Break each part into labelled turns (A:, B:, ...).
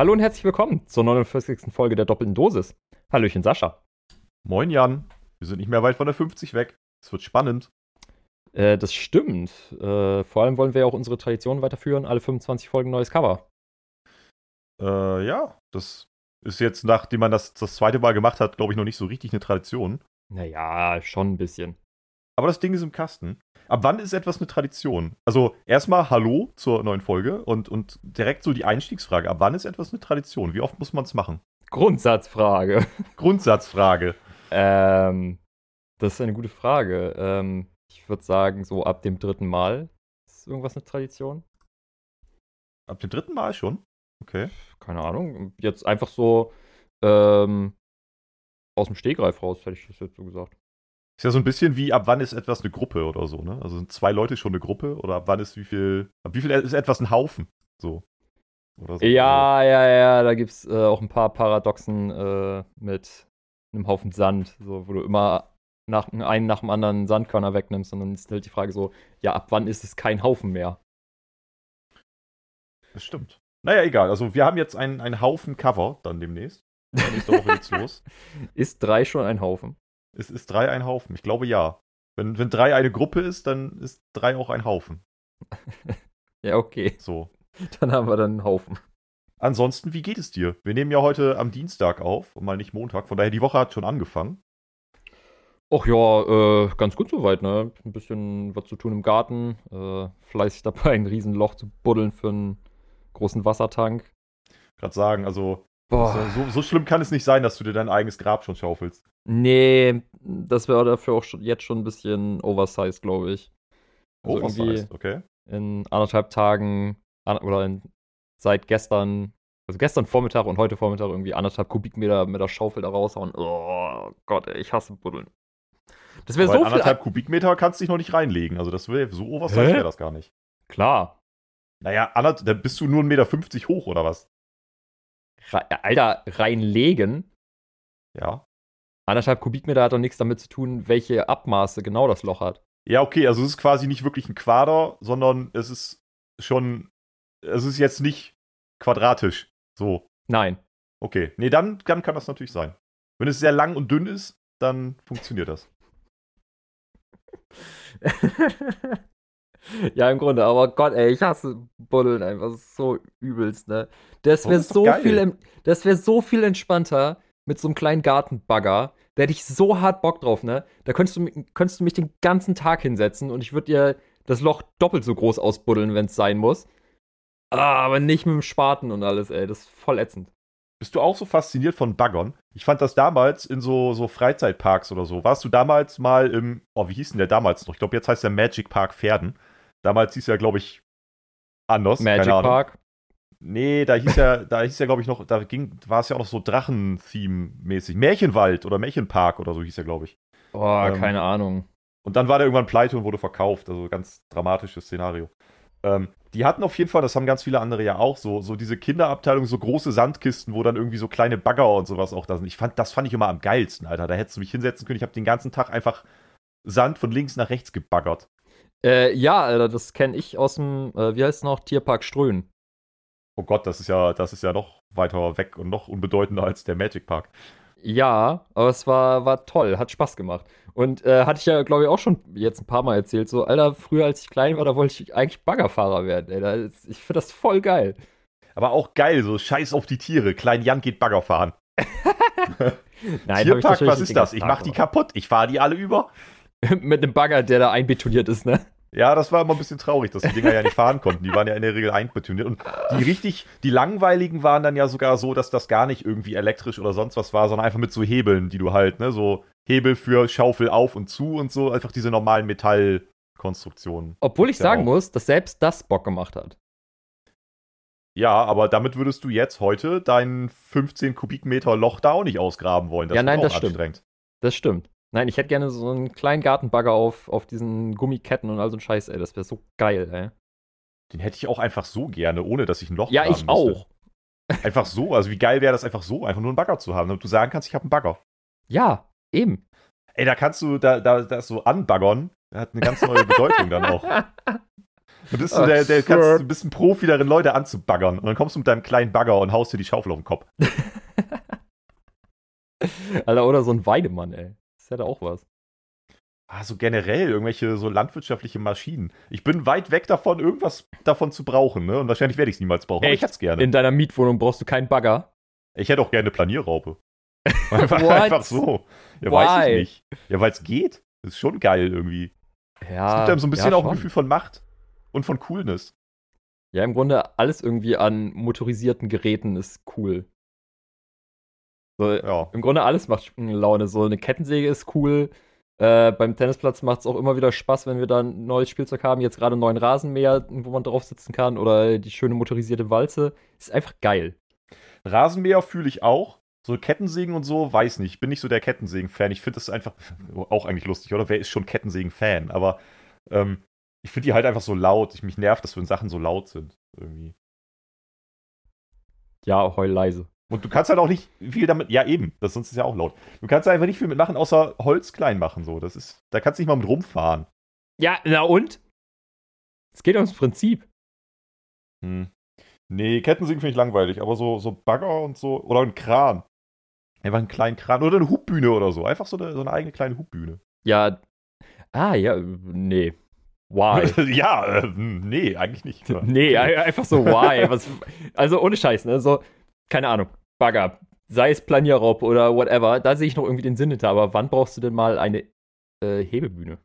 A: Hallo und herzlich willkommen zur 49. Folge der doppelten Dosis. Hallöchen Sascha.
B: Moin Jan, wir sind nicht mehr weit von der 50 weg. Es wird spannend.
A: Äh, das stimmt. Äh, vor allem wollen wir ja auch unsere Tradition weiterführen. Alle 25 Folgen neues Cover.
B: Äh, ja, das ist jetzt, nachdem man das das zweite Mal gemacht hat, glaube ich, noch nicht so richtig eine Tradition.
A: Naja, schon ein bisschen.
B: Aber das Ding ist im Kasten. Ab wann ist etwas eine Tradition? Also erstmal Hallo zur neuen Folge und, und direkt so die Einstiegsfrage. Ab wann ist etwas eine Tradition? Wie oft muss man es machen?
A: Grundsatzfrage.
B: Grundsatzfrage.
A: ähm, das ist eine gute Frage. Ähm, ich würde sagen, so ab dem dritten Mal ist irgendwas eine Tradition.
B: Ab dem dritten Mal schon? Okay.
A: Keine Ahnung. Jetzt einfach so ähm, aus dem Stegreif raus, hätte ich das jetzt so gesagt.
B: Ist ja so ein bisschen wie, ab wann ist etwas eine Gruppe oder so, ne? Also sind zwei Leute schon eine Gruppe oder ab wann ist wie viel, ab wie viel ist etwas ein Haufen? So.
A: so. Ja, ja, ja, da gibt es äh, auch ein paar Paradoxen äh, mit einem Haufen Sand, so, wo du immer nach, einen nach dem anderen Sandkörner wegnimmst und dann ist halt die Frage so, ja, ab wann ist es kein Haufen mehr?
B: Das stimmt. Naja, egal. Also wir haben jetzt einen, einen Haufen Cover dann demnächst. Nächste Woche geht's los.
A: Ist drei schon ein Haufen?
B: Ist, ist drei ein Haufen? Ich glaube ja. Wenn, wenn drei eine Gruppe ist, dann ist drei auch ein Haufen.
A: ja, okay.
B: So.
A: Dann haben wir dann einen Haufen.
B: Ansonsten, wie geht es dir? Wir nehmen ja heute am Dienstag auf und mal nicht Montag. Von daher, die Woche hat schon angefangen.
A: Ach ja, äh, ganz gut soweit, ne? Ein bisschen was zu tun im Garten. Äh, fleißig dabei, ein Riesenloch zu buddeln für einen großen Wassertank.
B: Gerade sagen, also so, so, schlimm kann es nicht sein, dass du dir dein eigenes Grab schon schaufelst.
A: Nee, das wäre dafür auch schon, jetzt schon ein bisschen oversized, glaube ich.
B: Also oversized, okay.
A: In anderthalb Tagen oder in, seit gestern, also gestern Vormittag und heute Vormittag irgendwie anderthalb Kubikmeter mit der Schaufel da raushauen. Oh Gott, ey, ich hasse Buddeln.
B: Das wäre so anderthalb viel. Kubikmeter kannst du dich noch nicht reinlegen. Also das wäre so oversized wäre das gar nicht.
A: Klar.
B: Naja, dann bist du nur 1,50 Meter hoch oder was?
A: Alter, reinlegen.
B: Ja.
A: Anderthalb Kubikmeter hat doch nichts damit zu tun, welche Abmaße genau das Loch hat.
B: Ja, okay, also es ist quasi nicht wirklich ein Quader, sondern es ist schon, es ist jetzt nicht quadratisch. So.
A: Nein.
B: Okay, nee, dann, dann kann das natürlich sein. Wenn es sehr lang und dünn ist, dann funktioniert das.
A: ja, im Grunde, aber Gott, ey, ich hasse Buddeln einfach so übelst, ne? Das wäre so geil. viel, das wäre so viel entspannter mit so einem kleinen Gartenbagger. Da hätte ich so hart Bock drauf, ne? Da könntest du, könntest du mich den ganzen Tag hinsetzen und ich würde dir das Loch doppelt so groß ausbuddeln, wenn es sein muss. Ah, aber nicht mit dem Spaten und alles, ey. Das ist voll ätzend.
B: Bist du auch so fasziniert von Baggern? Ich fand das damals in so, so Freizeitparks oder so. Warst du damals mal im, oh, wie hieß denn der damals noch? Ich glaube, jetzt heißt der Magic Park Pferden. Damals hieß er, glaube ich, anders.
A: Magic Park?
B: Nee, da hieß ja, da hieß ja, glaube ich, noch, da ging, war es ja auch noch so Drachen-Theme-mäßig. Märchenwald oder Märchenpark oder so hieß er, glaube ich.
A: Boah, ähm, keine Ahnung.
B: Und dann war der irgendwann pleite und wurde verkauft. Also ganz dramatisches Szenario. Ähm, die hatten auf jeden Fall, das haben ganz viele andere ja auch, so, so diese Kinderabteilung, so große Sandkisten, wo dann irgendwie so kleine Bagger und sowas auch da sind. Ich fand, das fand ich immer am geilsten, Alter. Da hättest du mich hinsetzen können. Ich habe den ganzen Tag einfach Sand von links nach rechts gebaggert.
A: Äh, ja, Alter, das kenne ich aus dem, äh, wie heißt es noch, Tierpark Ströhen.
B: Oh Gott, das ist ja, das ist ja noch weiter weg und noch unbedeutender als der Magic Park.
A: Ja, aber es war, war toll, hat Spaß gemacht. Und äh, hatte ich ja, glaube ich, auch schon jetzt ein paar Mal erzählt. So, Alter, früher als ich klein war, da wollte ich eigentlich Baggerfahrer werden. Ey. Da, ich finde das voll geil.
B: Aber auch geil, so scheiß auf die Tiere. Klein Jan geht Bagger fahren.
A: Nein,
B: Tierpark, was ist das? Ich mach die kaputt. Ich fahre die alle über.
A: Mit einem Bagger, der da einbetoniert ist, ne?
B: Ja, das war immer ein bisschen traurig, dass die Dinger ja nicht fahren konnten. Die waren ja in der Regel einbetoniert. Und die richtig, die langweiligen waren dann ja sogar so, dass das gar nicht irgendwie elektrisch oder sonst was war, sondern einfach mit so Hebeln, die du halt, ne, so Hebel für Schaufel auf und zu und so, einfach diese normalen Metallkonstruktionen.
A: Obwohl ich sagen auch. muss, dass selbst das Bock gemacht hat.
B: Ja, aber damit würdest du jetzt heute dein 15 Kubikmeter Loch da auch nicht ausgraben wollen.
A: Das ja, nein, das stimmt. Das stimmt. Nein, ich hätte gerne so einen kleinen Gartenbagger auf, auf diesen Gummiketten und all so ein Scheiß, ey. Das wäre so geil, ey.
B: Den hätte ich auch einfach so gerne, ohne dass ich ein Loch
A: Ja, ich müsste. auch.
B: Einfach so. Also, wie geil wäre das einfach so, einfach nur einen Bagger zu haben, damit du sagen kannst, ich habe einen Bagger.
A: Ja, eben.
B: Ey, da kannst du, da, da, das so anbaggern, hat eine ganz neue Bedeutung dann auch. Du bist so der, der kannst, du bist ein Profi darin, Leute anzubaggern. Und dann kommst du mit deinem kleinen Bagger und haust dir die Schaufel auf den Kopf.
A: Alter, oder so ein Weidemann, ey. Das hätte auch was.
B: Ah, so generell irgendwelche so landwirtschaftliche Maschinen. Ich bin weit weg davon, irgendwas davon zu brauchen, ne? Und wahrscheinlich werde ich es niemals brauchen.
A: Echt? ich hätte es gerne. In deiner Mietwohnung brauchst du keinen Bagger?
B: Ich hätte auch gerne eine Planierraupe. Einfach, einfach so. Ja, Why? weiß ich nicht. Ja, weil es geht. Das ist schon geil irgendwie. Ja. Es gibt einem so ein bisschen ja, auch ein Gefühl von Macht und von Coolness.
A: Ja, im Grunde alles irgendwie an motorisierten Geräten ist cool. So, ja. Im Grunde alles macht Laune. So eine Kettensäge ist cool. Äh, beim Tennisplatz macht es auch immer wieder Spaß, wenn wir da ein neues Spielzeug haben. Jetzt gerade einen neuen Rasenmäher, wo man drauf sitzen kann. Oder die schöne motorisierte Walze. Ist einfach geil.
B: Rasenmäher fühle ich auch. So Kettensägen und so, weiß nicht. Ich bin nicht so der Kettensägen-Fan. Ich finde das einfach auch eigentlich lustig, oder? Wer ist schon Kettensägen-Fan? Aber ähm, ich finde die halt einfach so laut. Ich, mich nervt, dass wenn Sachen so laut sind. Irgendwie.
A: Ja, heul leise.
B: Und du kannst halt auch nicht viel damit. Ja, eben. Das sonst ist ja auch laut. Du kannst einfach nicht viel mitmachen, außer Holz klein machen. So. Das ist, da kannst du nicht mal mit rumfahren.
A: Ja, na und? Es geht ums Prinzip.
B: Hm. Nee, Kettensägen finde ich langweilig, aber so, so Bagger und so. Oder ein Kran. Einfach einen kleinen Kran. Oder eine Hubbühne oder so. Einfach so eine, so eine eigene kleine Hubbühne.
A: Ja. Ah, ja, nee. Why?
B: ja, äh, nee, eigentlich nicht.
A: nee, einfach so why. Was, also ohne Scheiß, ne? So, keine Ahnung, Bagger, sei es Planierraub oder whatever, da sehe ich noch irgendwie den Sinn hinter. Aber wann brauchst du denn mal eine äh, Hebebühne?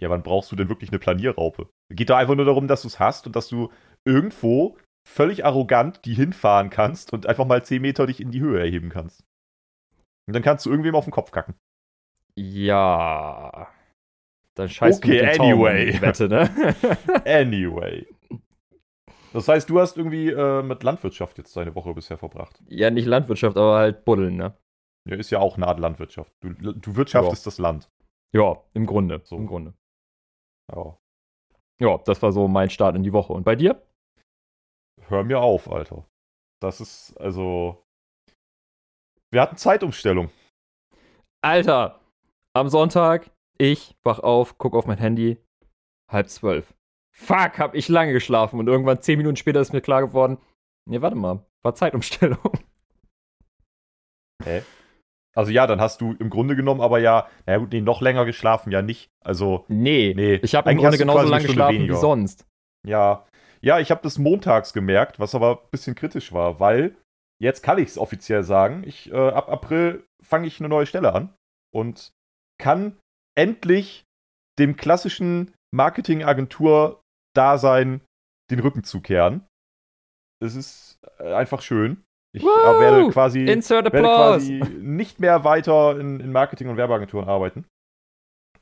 B: Ja, wann brauchst du denn wirklich eine Planierraupe? Geht da einfach nur darum, dass du es hast und dass du irgendwo völlig arrogant die hinfahren kannst und einfach mal 10 Meter dich in die Höhe erheben kannst. Und dann kannst du irgendwem auf den Kopf kacken.
A: Ja. Dann scheiß
B: okay, du mit anyway. Wette, ne? anyway. Das heißt, du hast irgendwie äh, mit Landwirtschaft jetzt deine Woche bisher verbracht.
A: Ja, nicht Landwirtschaft, aber halt Buddeln, ne?
B: Ja, ist ja auch eine Art Landwirtschaft. Du, du wirtschaftest ja. das Land.
A: Ja, im Grunde. So. Im Grunde.
B: Ja.
A: Ja, das war so mein Start in die Woche. Und bei dir?
B: Hör mir auf, Alter. Das ist, also. Wir hatten Zeitumstellung.
A: Alter, am Sonntag, ich wach auf, guck auf mein Handy, halb zwölf. Fuck, hab ich lange geschlafen und irgendwann zehn Minuten später ist mir klar geworden, nee, warte mal, war Zeitumstellung.
B: Hä? Also ja, dann hast du im Grunde genommen aber ja, naja gut, nee, noch länger geschlafen, ja nicht. Also.
A: Nee, nee. ich habe im Grunde genauso lange geschlafen weniger. wie sonst.
B: Ja. Ja, ich habe das montags gemerkt, was aber ein bisschen kritisch war, weil jetzt kann ich es offiziell sagen, ich, äh, ab April fange ich eine neue Stelle an und kann endlich dem klassischen Marketingagentur Dasein den Rücken zukehren. Es ist äh, einfach schön. Ich Woo! werde, quasi, werde quasi nicht mehr weiter in, in Marketing- und Werbeagenturen arbeiten.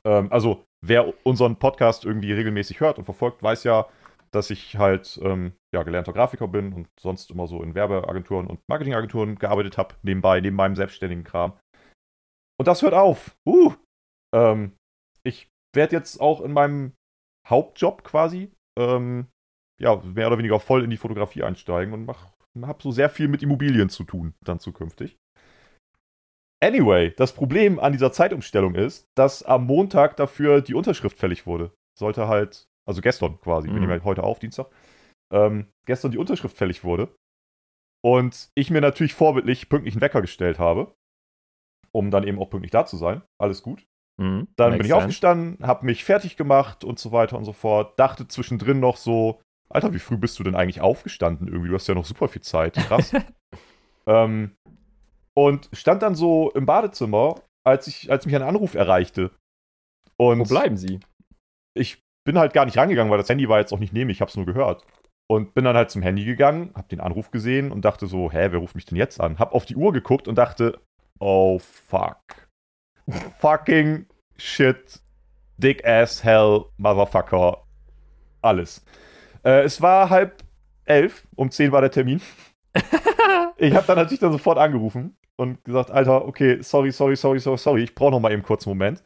B: Ähm, also, wer unseren Podcast irgendwie regelmäßig hört und verfolgt, weiß ja, dass ich halt ähm, ja, gelernter Grafiker bin und sonst immer so in Werbeagenturen und Marketingagenturen gearbeitet habe, nebenbei, neben meinem selbstständigen Kram. Und das hört auf. Uh! Ähm, ich werde jetzt auch in meinem Hauptjob quasi ähm, ja, mehr oder weniger voll in die Fotografie einsteigen und habe so sehr viel mit Immobilien zu tun, dann zukünftig. Anyway, das Problem an dieser Zeitumstellung ist, dass am Montag dafür die Unterschrift fällig wurde. Sollte halt, also gestern quasi, mhm. wir nehmen halt heute auf, Dienstag, ähm, gestern die Unterschrift fällig wurde. Und ich mir natürlich vorbildlich pünktlich einen Wecker gestellt habe, um dann eben auch pünktlich da zu sein. Alles gut. Mhm, dann bin ich sense. aufgestanden, habe mich fertig gemacht und so weiter und so fort. Dachte zwischendrin noch so, Alter, wie früh bist du denn eigentlich aufgestanden? Irgendwie, du hast ja noch super viel Zeit. Krass. ähm, und stand dann so im Badezimmer, als, ich, als mich ein Anruf erreichte. Und
A: Wo bleiben sie?
B: Ich bin halt gar nicht rangegangen, weil das Handy war jetzt auch nicht neben ich hab's nur gehört. Und bin dann halt zum Handy gegangen, hab den Anruf gesehen und dachte so, hä, wer ruft mich denn jetzt an? Hab auf die Uhr geguckt und dachte, oh fuck fucking shit, dick ass hell, motherfucker, alles. Äh, es war halb elf, um zehn war der Termin. ich habe dann natürlich dann sofort angerufen und gesagt, Alter, okay, sorry, sorry, sorry, sorry, sorry, ich brauche noch mal eben kurz einen Moment.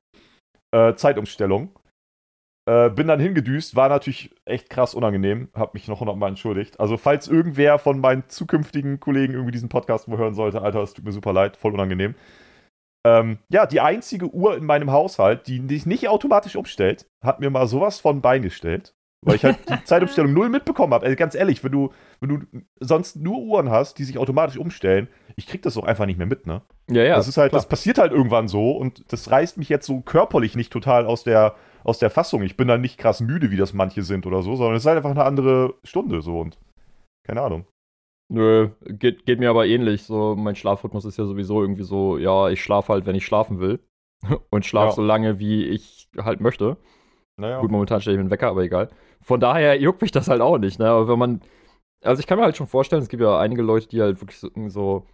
B: Äh, Zeitumstellung. Äh, bin dann hingedüst, war natürlich echt krass unangenehm, hab mich noch hundertmal entschuldigt. Also, falls irgendwer von meinen zukünftigen Kollegen irgendwie diesen Podcast mal hören sollte, Alter, es tut mir super leid, voll unangenehm. Ähm, ja, die einzige Uhr in meinem Haushalt, die sich nicht automatisch umstellt, hat mir mal sowas von beigestellt. Weil ich halt die Zeitumstellung null mitbekommen habe. Also ganz ehrlich, wenn du, wenn du sonst nur Uhren hast, die sich automatisch umstellen, ich krieg das auch einfach nicht mehr mit, ne?
A: Ja, ja.
B: Das ist halt, klar. das passiert halt irgendwann so und das reißt mich jetzt so körperlich nicht total aus der, aus der Fassung. Ich bin dann nicht krass müde, wie das manche sind oder so, sondern es ist halt einfach eine andere Stunde so und keine Ahnung.
A: Nö, geht, geht mir aber ähnlich. So, mein Schlafrhythmus ist ja sowieso irgendwie so, ja, ich schlafe halt, wenn ich schlafen will. Und schlafe ja. so lange, wie ich halt möchte. Naja. Gut, momentan stelle ich mir einen Wecker, aber egal. Von daher juckt mich das halt auch nicht, ne? Aber wenn man. Also ich kann mir halt schon vorstellen, es gibt ja einige Leute, die halt wirklich so, so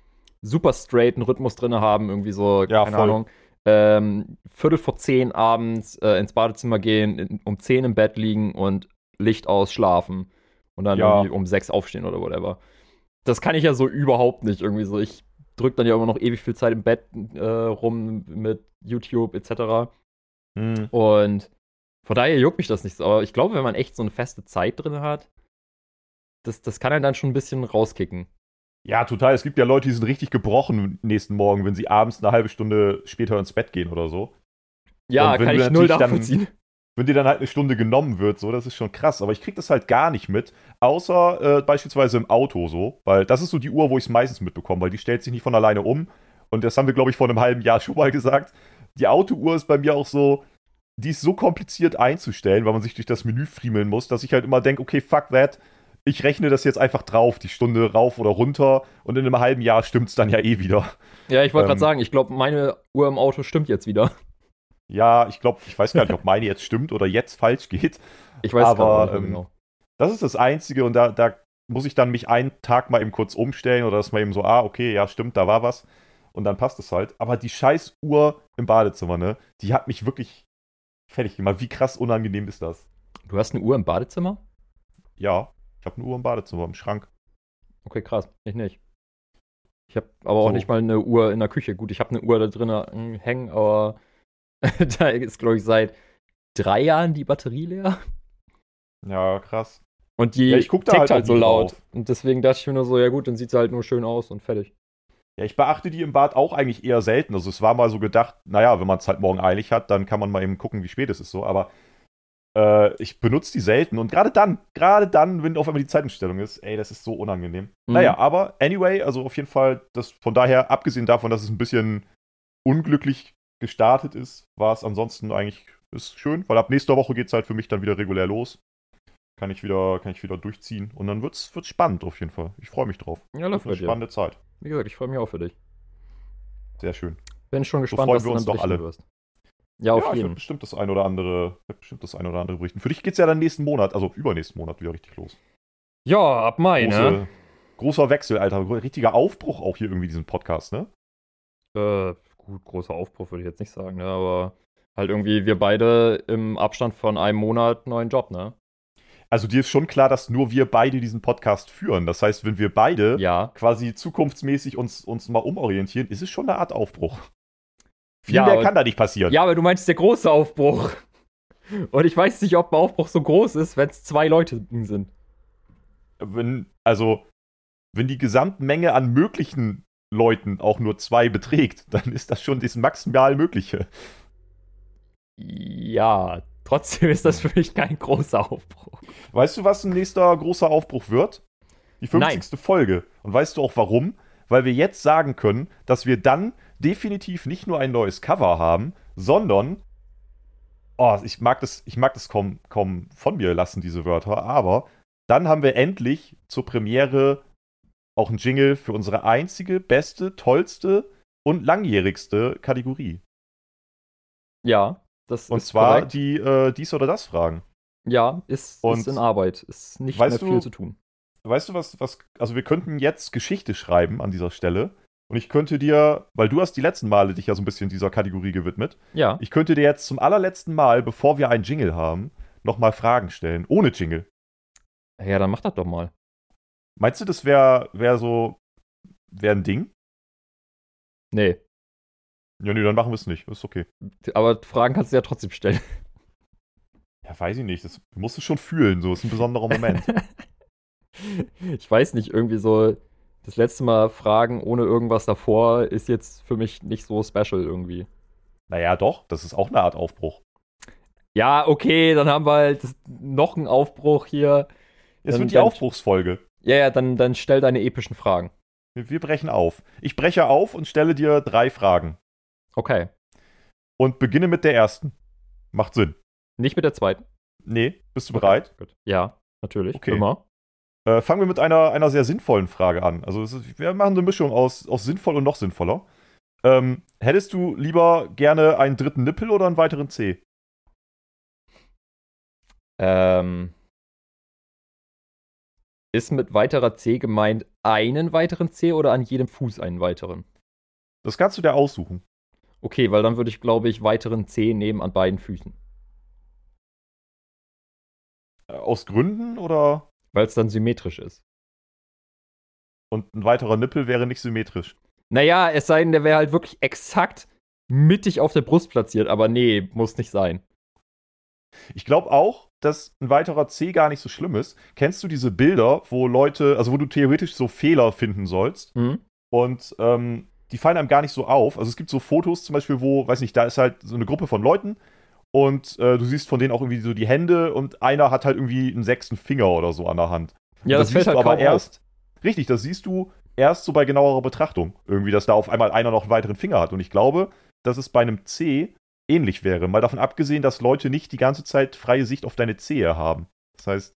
A: super straighten Rhythmus drin haben, irgendwie so, ja, keine voll. Ahnung, ähm, Viertel vor zehn abends äh, ins Badezimmer gehen, in, um zehn im Bett liegen und Licht aus schlafen. Und dann ja. irgendwie um sechs aufstehen oder whatever. Das kann ich ja so überhaupt nicht. Irgendwie so, ich drücke dann ja immer noch ewig viel Zeit im Bett äh, rum mit YouTube etc. Mhm. Und von daher juckt mich das nicht so. Aber ich glaube, wenn man echt so eine feste Zeit drin hat, das, das kann einen dann schon ein bisschen rauskicken.
B: Ja, total. Es gibt ja Leute, die sind richtig gebrochen nächsten Morgen, wenn sie abends eine halbe Stunde später ins Bett gehen oder so.
A: Ja, kann ich null nachvollziehen.
B: Dann, wenn dir dann halt eine Stunde genommen wird, so, das ist schon krass. Aber ich krieg das halt gar nicht mit, außer äh, beispielsweise im Auto so, weil das ist so die Uhr, wo ich es meistens mitbekomme, weil die stellt sich nicht von alleine um. Und das haben wir, glaube ich, vor einem halben Jahr schon mal gesagt. Die Autouhr ist bei mir auch so, die ist so kompliziert einzustellen, weil man sich durch das Menü friemeln muss, dass ich halt immer denke, okay, fuck that. Ich rechne das jetzt einfach drauf, die Stunde rauf oder runter und in einem halben Jahr stimmt es dann ja eh wieder.
A: Ja, ich wollte ähm, gerade sagen, ich glaube, meine Uhr im Auto stimmt jetzt wieder.
B: Ja, ich glaube, ich weiß gar nicht, ob meine jetzt stimmt oder jetzt falsch geht.
A: Ich weiß aber nicht ähm, genau.
B: Das ist das Einzige und da, da muss ich dann mich einen Tag mal eben kurz umstellen oder dass man eben so, ah, okay, ja, stimmt, da war was. Und dann passt es halt. Aber die scheiß Uhr im Badezimmer, ne, die hat mich wirklich fertig gemacht. Wie krass unangenehm ist das?
A: Du hast eine Uhr im Badezimmer?
B: Ja, ich habe eine Uhr im Badezimmer, im Schrank.
A: Okay, krass. Ich nicht. Ich habe aber so. auch nicht mal eine Uhr in der Küche. Gut, ich habe eine Uhr da drin hängen, aber da ist, glaube ich, seit drei Jahren die Batterie leer.
B: Ja, krass.
A: Und die ja, ich guck da tickt halt, halt so laut. Drauf. Und deswegen dachte ich mir nur so, ja gut, dann sieht sie halt nur schön aus und fertig.
B: Ja, ich beachte die im Bad auch eigentlich eher selten. Also es war mal so gedacht, naja, wenn man es halt morgen eilig hat, dann kann man mal eben gucken, wie spät es ist so. Aber äh, ich benutze die selten. Und gerade dann, gerade dann, wenn auf einmal die Zeitumstellung ist, ey, das ist so unangenehm. Mhm. Naja, aber anyway, also auf jeden Fall, das von daher, abgesehen davon, dass es ein bisschen unglücklich gestartet ist, war es ansonsten eigentlich ist schön, weil ab nächster Woche geht es halt für mich dann wieder regulär los. Kann ich wieder, kann ich wieder durchziehen und dann wird's, wird's spannend auf jeden Fall. Ich freue mich drauf.
A: Ja, läuft eine
B: spannende Zeit.
A: Wie gesagt, ich freue mich auch für dich.
B: Sehr schön.
A: Bin schon gespannt, so
B: was wir uns doch alle. Wirst. Ja, auf ja, jeden. Fall. bestimmt das ein oder andere, bestimmt das ein oder andere berichten. Für dich geht's ja dann nächsten Monat, also übernächsten Monat wieder richtig los.
A: Ja, ab Mai,
B: Große, ne? Großer Wechsel, Alter. Richtiger Aufbruch auch hier irgendwie diesen Podcast, ne?
A: Äh, gut, großer Aufbruch würde ich jetzt nicht sagen, ne? aber halt irgendwie wir beide im Abstand von einem Monat neuen Job, ne?
B: Also dir ist schon klar, dass nur wir beide diesen Podcast führen. Das heißt, wenn wir beide
A: ja.
B: quasi zukunftsmäßig uns, uns mal umorientieren, ist es schon eine Art Aufbruch. Viel ja, mehr kann da nicht passieren.
A: Ja, aber du meinst der große Aufbruch. Und ich weiß nicht, ob ein Aufbruch so groß ist, wenn es zwei Leute sind.
B: Wenn, also, wenn die Gesamtmenge an möglichen Leuten auch nur zwei beträgt, dann ist das schon das maximal Mögliche.
A: Ja, trotzdem ist das für mich kein großer Aufbruch.
B: Weißt du, was ein nächster großer Aufbruch wird? Die 50. Nein. Folge. Und weißt du auch warum? Weil wir jetzt sagen können, dass wir dann definitiv nicht nur ein neues Cover haben, sondern oh, ich mag das, ich mag das kaum, kaum von mir lassen, diese Wörter, aber dann haben wir endlich zur Premiere auch ein Jingle für unsere einzige, beste, tollste und langjährigste Kategorie.
A: Ja, das
B: und ist Und zwar korrekt. die äh, dies oder das Fragen.
A: Ja, ist, ist in Arbeit. Ist nicht mehr viel du, zu tun.
B: Weißt du was, was, also wir könnten jetzt Geschichte schreiben an dieser Stelle. Und ich könnte dir, weil du hast die letzten Male dich ja so ein bisschen dieser Kategorie gewidmet.
A: Ja.
B: Ich könnte dir jetzt zum allerletzten Mal, bevor wir einen Jingle haben, nochmal Fragen stellen. Ohne Jingle.
A: Ja, dann mach das doch mal.
B: Meinst du, das wäre wär so, wäre ein Ding?
A: Nee.
B: Ja, nee, dann machen wir es nicht. Ist okay.
A: Aber Fragen kannst du ja trotzdem stellen.
B: Ja, weiß ich nicht. Das musst du schon fühlen. So ist ein besonderer Moment.
A: ich weiß nicht, irgendwie so das letzte Mal Fragen ohne irgendwas davor ist jetzt für mich nicht so special irgendwie.
B: Naja, doch. Das ist auch eine Art Aufbruch.
A: Ja, okay, dann haben wir halt noch einen Aufbruch hier.
B: Es wird die Aufbruchsfolge.
A: Ja, ja, dann, dann stell deine epischen Fragen.
B: Wir, wir brechen auf. Ich breche auf und stelle dir drei Fragen.
A: Okay.
B: Und beginne mit der ersten. Macht Sinn.
A: Nicht mit der zweiten?
B: Nee. Bist du bereit?
A: Gut. Ja, natürlich.
B: Okay.
A: Immer.
B: Äh, fangen wir mit einer, einer sehr sinnvollen Frage an. Also ist, wir machen eine Mischung aus, aus sinnvoll und noch sinnvoller. Ähm, hättest du lieber gerne einen dritten Nippel oder einen weiteren C?
A: Ähm, ist mit weiterer C gemeint einen weiteren C oder an jedem Fuß einen weiteren?
B: Das kannst du dir aussuchen.
A: Okay, weil dann würde ich, glaube ich, weiteren C nehmen an beiden Füßen.
B: Äh, aus Gründen oder?
A: Weil es dann symmetrisch ist.
B: Und ein weiterer Nippel wäre nicht symmetrisch.
A: Naja, es sei denn, der wäre halt wirklich exakt mittig auf der Brust platziert, aber nee, muss nicht sein.
B: Ich glaube auch, dass ein weiterer C gar nicht so schlimm ist. Kennst du diese Bilder, wo Leute, also wo du theoretisch so Fehler finden sollst
A: Mhm.
B: und ähm, die fallen einem gar nicht so auf. Also es gibt so Fotos zum Beispiel, wo, weiß nicht, da ist halt so eine Gruppe von Leuten und äh, du siehst von denen auch irgendwie so die Hände und einer hat halt irgendwie einen sechsten Finger oder so an der Hand.
A: Ja, das, fällt
B: siehst
A: halt
B: du aber
A: kaum auf.
B: erst. Richtig, das siehst du erst so bei genauerer Betrachtung. Irgendwie, dass da auf einmal einer noch einen weiteren Finger hat. Und ich glaube, dass es bei einem C ähnlich wäre. Mal davon abgesehen, dass Leute nicht die ganze Zeit freie Sicht auf deine Zehe haben. Das heißt,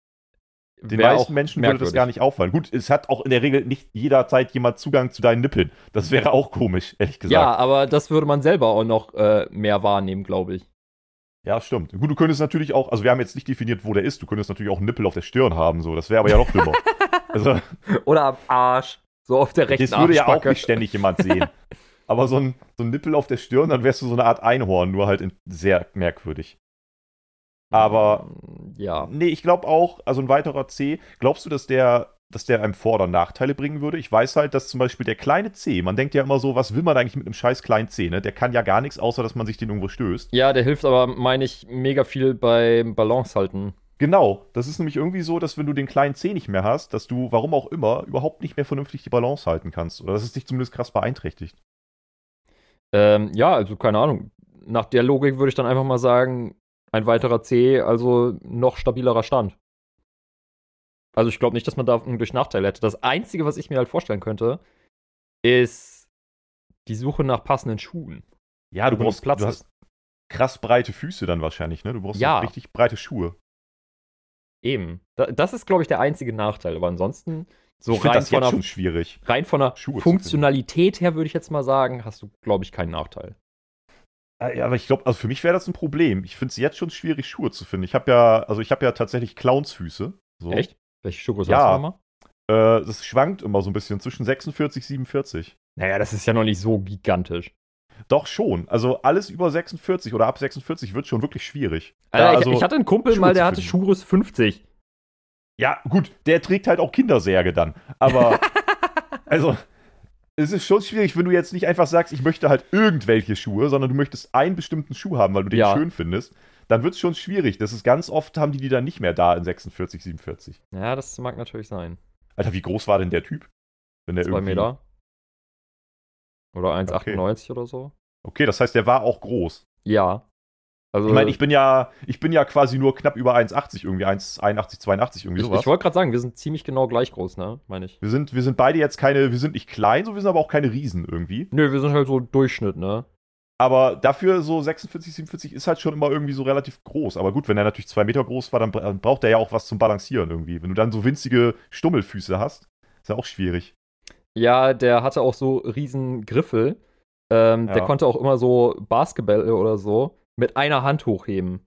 B: den
A: Wär
B: meisten Menschen würde das
A: merkwürdig.
B: gar nicht auffallen. Gut, es hat auch in der Regel nicht jederzeit jemand Zugang zu deinen Nippeln. Das wäre auch komisch, ehrlich gesagt.
A: Ja, aber das würde man selber auch noch äh, mehr wahrnehmen, glaube ich.
B: Ja, stimmt. Gut, du könntest natürlich auch, also wir haben jetzt nicht definiert, wo der ist. Du könntest natürlich auch einen Nippel auf der Stirn haben, so. Das wäre aber ja noch schlimmer. also,
A: Oder am Arsch. So auf der rechten
B: das würde ja auch nicht ständig jemand sehen. aber so ein, so ein Nippel auf der Stirn, dann wärst du so eine Art Einhorn, nur halt in, sehr merkwürdig. Aber
A: Ja.
B: Nee, ich glaube auch, also ein weiterer C, glaubst du, dass der, dass der einem Vor- oder Nachteile bringen würde? Ich weiß halt, dass zum Beispiel der kleine C, man denkt ja immer so, was will man eigentlich mit einem scheiß kleinen C, ne? Der kann ja gar nichts, außer dass man sich den irgendwo stößt.
A: Ja, der hilft aber, meine ich, mega viel beim Balance halten.
B: Genau, das ist nämlich irgendwie so, dass wenn du den kleinen C nicht mehr hast, dass du, warum auch immer, überhaupt nicht mehr vernünftig die Balance halten kannst. Oder dass es dich zumindest krass beeinträchtigt.
A: Ähm, ja, also keine Ahnung. Nach der Logik würde ich dann einfach mal sagen, ein weiterer C, also noch stabilerer Stand. Also ich glaube nicht, dass man da durch Nachteile hätte. Das Einzige, was ich mir halt vorstellen könnte, ist die Suche nach passenden Schuhen.
B: Ja, du brauchst,
A: Platz
B: du hast krass breite Füße dann wahrscheinlich, ne? Du brauchst
A: Ja.
B: richtig breite Schuhe.
A: Eben. Da, das ist, glaube ich, der einzige Nachteil. Aber ansonsten, so rein
B: das
A: von,
B: jetzt
A: der,
B: schon schwierig.
A: rein von der
B: Schuhe
A: Funktionalität her, würde ich jetzt mal sagen, hast du, glaube ich, keinen Nachteil.
B: Äh, Ja, aber ich glaube, also für mich wäre das ein Problem. Ich finde es jetzt schon schwierig, Schuhe zu finden. Ich habe ja, also ich habe ja tatsächlich Clownsfüße. So.
A: Echt? Welche Schuhgröße
B: Ja.
A: hast du nochmal?
B: Äh, das schwankt immer so ein bisschen zwischen 46, 47.
A: Naja, das ist ja noch nicht so gigantisch.
B: Doch schon. Also alles über 46 oder ab 46 wird schon wirklich schwierig.
A: Alter,
B: Da
A: ich,
B: also,
A: ich hatte einen Kumpel
B: Schuhe
A: mal, der hatte. Schuhgröße 50.
B: ja, gut, der trägt halt auch Kindersärge dann. Aber, also, es ist schon schwierig, wenn du jetzt nicht einfach sagst, ich möchte halt irgendwelche Schuhe, sondern du möchtest einen bestimmten Schuh haben, weil du den
A: Ja.
B: schön findest. Dann wird es schon schwierig. Das ist ganz oft, haben die die dann nicht mehr da in 46, 47.
A: Ja, das mag natürlich sein.
B: Alter, wie groß war denn der Typ? Wenn der
A: Zwei
B: irgendwie-
A: Meter. Oder 1,98 oder so.
B: Okay, das heißt, der war auch groß.
A: Ja. Also,
B: Ich meine, ich bin ja, ich bin ja quasi nur knapp über 1,80 irgendwie, 1,81, 82 irgendwie
A: ich,
B: sowas.
A: ich wollte gerade sagen, wir sind ziemlich genau gleich groß, ne? Meine ich.
B: wir sind, wir sind beide jetzt keine, wir sind nicht klein, so wir sind aber auch keine Riesen irgendwie.
A: Nö, wir sind halt so Durchschnitt, ne?
B: Aber dafür so 46, 47 ist halt schon immer irgendwie so relativ groß. Aber gut, wenn er natürlich zwei Meter groß war, dann bra- dann braucht er ja auch was zum Balancieren irgendwie. Wenn du dann so winzige Stummelfüße hast, ist ja auch schwierig.
A: Ja, der hatte auch so riesen Griffel. Ähm, Der
B: Ja.
A: konnte auch immer so Basketball oder so mit einer Hand hochheben.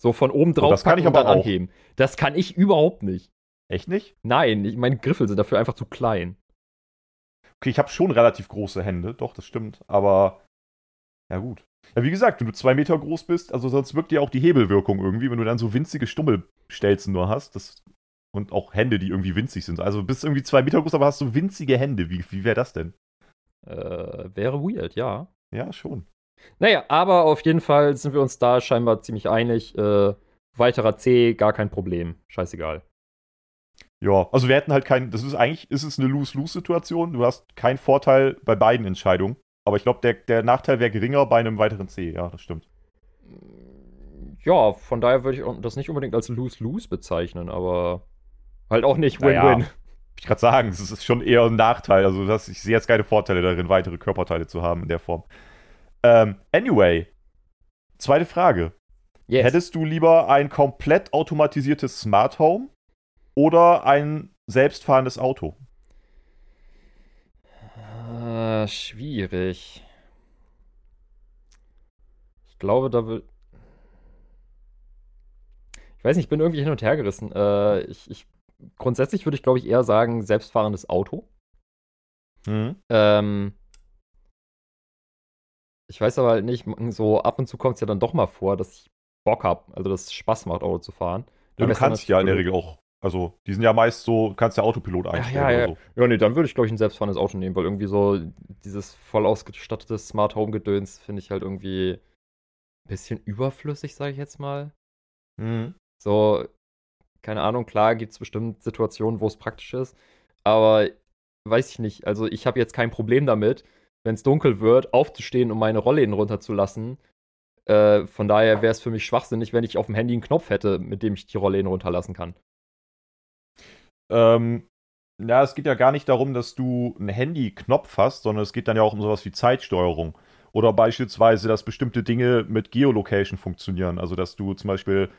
A: So von oben drauf
B: Oh, das kann ich aber auch.
A: anheben. Das kann ich überhaupt nicht.
B: Echt nicht?
A: Nein, ich, meine Griffel sind dafür einfach zu klein.
B: Okay, ich habe schon relativ große Hände, doch, das stimmt. Aber ja gut. Ja, wie gesagt, wenn du zwei Meter groß bist, also sonst wirkt ja auch die Hebelwirkung irgendwie, wenn du dann so winzige Stummelstelzen nur hast. Das, und auch Hände, die irgendwie winzig sind. Also du bist irgendwie zwei Meter groß, aber hast so winzige Hände. Wie, wie wäre das denn?
A: Äh, wäre weird, ja.
B: Ja, schon.
A: Naja, aber auf jeden Fall sind wir uns da scheinbar ziemlich einig. Äh, weiterer C, gar kein Problem. Scheißegal.
B: Ja, also wir hätten halt keinen, das ist eigentlich, ist es eine Lose-Lose-Situation. Du hast keinen Vorteil bei beiden Entscheidungen. Aber ich glaube, der, der Nachteil wäre geringer bei einem weiteren C. Ja, das stimmt.
A: ja, von daher würde ich das nicht unbedingt als Lose-Lose bezeichnen, aber halt auch nicht Win-Win.
B: Naja, ich gerade sagen, es ist schon eher ein Nachteil. Also das, ich sehe jetzt keine Vorteile darin, weitere Körperteile zu haben in der Form. Ähm, anyway, zweite Frage. Yes. Hättest du lieber ein komplett automatisiertes Smart Home oder ein selbstfahrendes Auto?
A: Äh, schwierig. Ich glaube, da will. Ich weiß nicht, ich bin irgendwie hin und her gerissen. Äh, ich, ich, grundsätzlich würde ich, glaube ich, eher sagen, selbstfahrendes Auto. Mhm. Ähm, ich weiß aber halt nicht, so ab und zu kommt es ja dann doch mal vor, dass ich Bock habe, also dass es Spaß macht, Auto zu fahren.
B: Ja, du kannst ja in der Regel auch. Also, die sind ja meist so, kannst ja Autopilot einstellen.
A: Ja, ja, ja.
B: So.
A: ja nee, dann würde ich, glaube ich, ein selbstfahrendes Auto nehmen, weil irgendwie so dieses voll ausgestattete Smart Home Gedöns finde ich halt irgendwie ein bisschen überflüssig, sage ich jetzt mal. Mhm. So, keine Ahnung, klar gibt es bestimmt Situationen, wo es praktisch ist, aber weiß ich nicht. Also, ich habe jetzt kein Problem damit, wenn es dunkel wird, aufzustehen, um meine Rollläden runterzulassen. Äh, von daher wäre es für mich schwachsinnig, wenn ich auf dem Handy einen Knopf hätte, mit dem ich die Rollläden runterlassen kann.
B: Ähm, ja, es geht ja gar nicht darum, dass du einen Handy-Knopf hast, sondern es geht dann ja auch um sowas wie Zeitsteuerung. Oder beispielsweise, dass bestimmte Dinge mit Geolocation funktionieren. Also, dass du zum Beispiel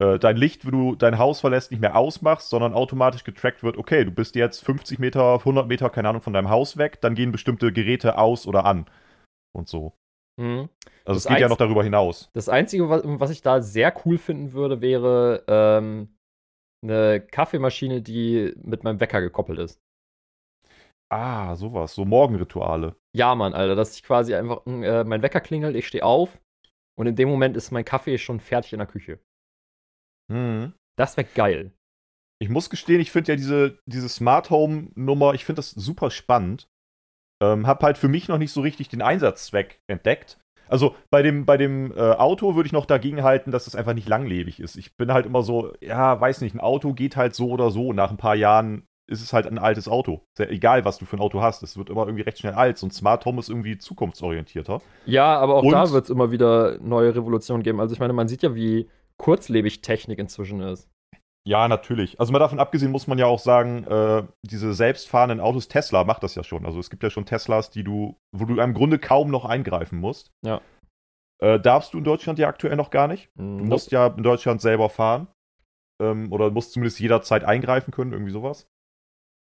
B: äh, dein Licht, wenn du dein Haus verlässt, nicht mehr ausmachst, sondern automatisch getrackt wird, okay, du bist jetzt 50 Meter, 100 Meter, keine Ahnung, von deinem Haus weg, dann gehen bestimmte Geräte aus oder an. Und so. Mhm. Also das es geht ja noch darüber hinaus.
A: Das Einzige, was, was, ich da sehr cool finden würde, wäre ähm, eine Kaffeemaschine, die mit meinem Wecker gekoppelt ist.
B: Ah, sowas. So Morgenrituale.
A: Ja, Mann, Alter, dass ich quasi einfach, äh, mein Wecker klingelt, ich stehe auf und in dem Moment ist mein Kaffee schon fertig in der Küche. Mhm. Das wäre geil.
B: Ich muss gestehen, ich finde ja diese, diese Smart Home Nummer, ich finde das super spannend. Ähm, hab halt für mich noch nicht so richtig den Einsatzzweck entdeckt. Also bei dem, bei dem äh, Auto würde ich noch dagegen halten, dass es das einfach nicht langlebig ist. Ich bin halt immer so, ja, weiß nicht, ein Auto geht halt so oder so. Nach ein paar Jahren ist es halt ein altes Auto. Sehr, egal, was du für ein Auto hast. Es wird immer irgendwie recht schnell alt. Und Smart Home ist irgendwie zukunftsorientierter.
A: Ja, aber auch Und, da wird es immer wieder neue Revolutionen geben. Also ich meine, man sieht ja, wie kurzlebig Technik inzwischen ist.
B: Ja, natürlich. Also mal davon abgesehen muss man ja auch sagen, äh, diese selbstfahrenden Autos, Tesla macht das ja schon. Also es gibt ja schon Teslas, die du, wo du im Grunde kaum noch eingreifen musst.
A: Ja.
B: Äh, darfst du in Deutschland ja aktuell noch gar nicht. Du nope. musst ja in Deutschland selber fahren. Ähm, oder musst zumindest jederzeit eingreifen können, irgendwie sowas.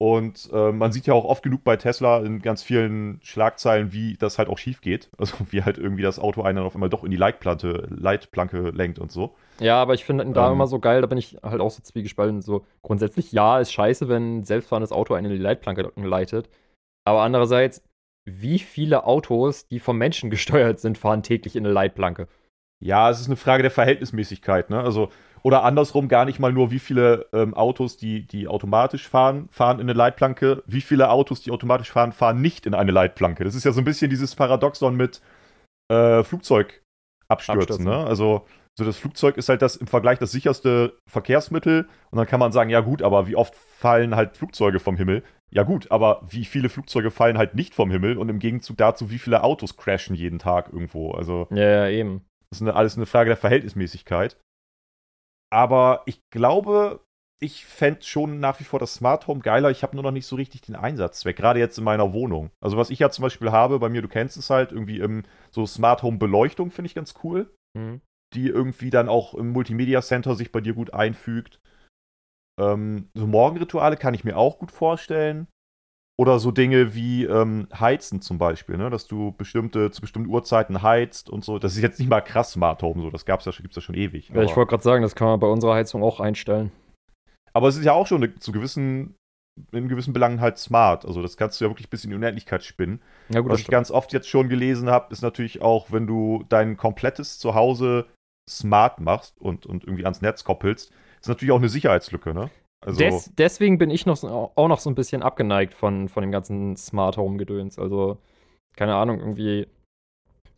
B: Und äh, man sieht ja auch oft genug bei Tesla in ganz vielen Schlagzeilen, wie das halt auch schief geht. Also wie halt irgendwie das Auto einen auf einmal doch in die Leitplanke, Leitplanke lenkt und so.
A: Ja, aber ich finde da ähm, immer so geil, da bin ich halt auch so zwiegespalten. So grundsätzlich, ja, ist scheiße, wenn ein selbstfahrendes Auto einen in die Leitplanke leitet. Aber andererseits, wie viele Autos, die vom Menschen gesteuert sind, fahren täglich in eine Leitplanke?
B: Ja, es ist eine Frage der Verhältnismäßigkeit. Ne? Also oder andersrum gar nicht mal nur, wie viele ähm, Autos, die, die automatisch fahren, fahren in eine Leitplanke. Wie viele Autos, die automatisch fahren, fahren nicht in eine Leitplanke. Das ist ja so ein bisschen dieses Paradoxon mit äh, Flugzeugabstürzen. Ne? Also so das Flugzeug ist halt das im Vergleich das sicherste Verkehrsmittel. Und dann kann man sagen, ja gut, aber wie oft fallen halt Flugzeuge vom Himmel? Ja gut, aber wie viele Flugzeuge fallen halt nicht vom Himmel? Und im Gegenzug dazu, wie viele Autos crashen jeden Tag irgendwo? Also
A: ja, ja eben.
B: Das ist eine, alles eine Frage der Verhältnismäßigkeit. Aber ich glaube, ich fände schon nach wie vor das Smart Home geiler. Ich habe nur noch nicht so richtig den Einsatzzweck, gerade jetzt in meiner Wohnung. Also, was ich ja zum Beispiel habe bei mir, du kennst es halt, irgendwie im so Smart Home Beleuchtung finde ich ganz cool. Mhm. Die irgendwie dann auch im Multimedia Center sich bei dir gut einfügt. Ähm, so Morgenrituale kann ich mir auch gut vorstellen. Oder so Dinge wie ähm, Heizen zum Beispiel, ne? dass du bestimmte, zu bestimmten Uhrzeiten heizt und so. Das ist jetzt nicht mal krass Smart Home, so. das gab's ja, gibt's ja schon ewig.
A: Ja, ich wollte gerade sagen, das kann man bei unserer Heizung auch einstellen.
B: Aber es ist ja auch schon eine, zu gewissen, in gewissen Belangen halt smart. Also das kannst du ja wirklich bis in die Unendlichkeit spinnen. Ja, gut, Was ich stimmt. ganz oft jetzt schon gelesen habe, ist natürlich auch, wenn du dein komplettes Zuhause smart machst und, und irgendwie ans Netz koppelst, ist natürlich auch eine Sicherheitslücke, ne?
A: Also Des, deswegen bin ich noch, auch noch so ein bisschen abgeneigt von, von dem ganzen Smart Home-Gedöns. Also, keine Ahnung, irgendwie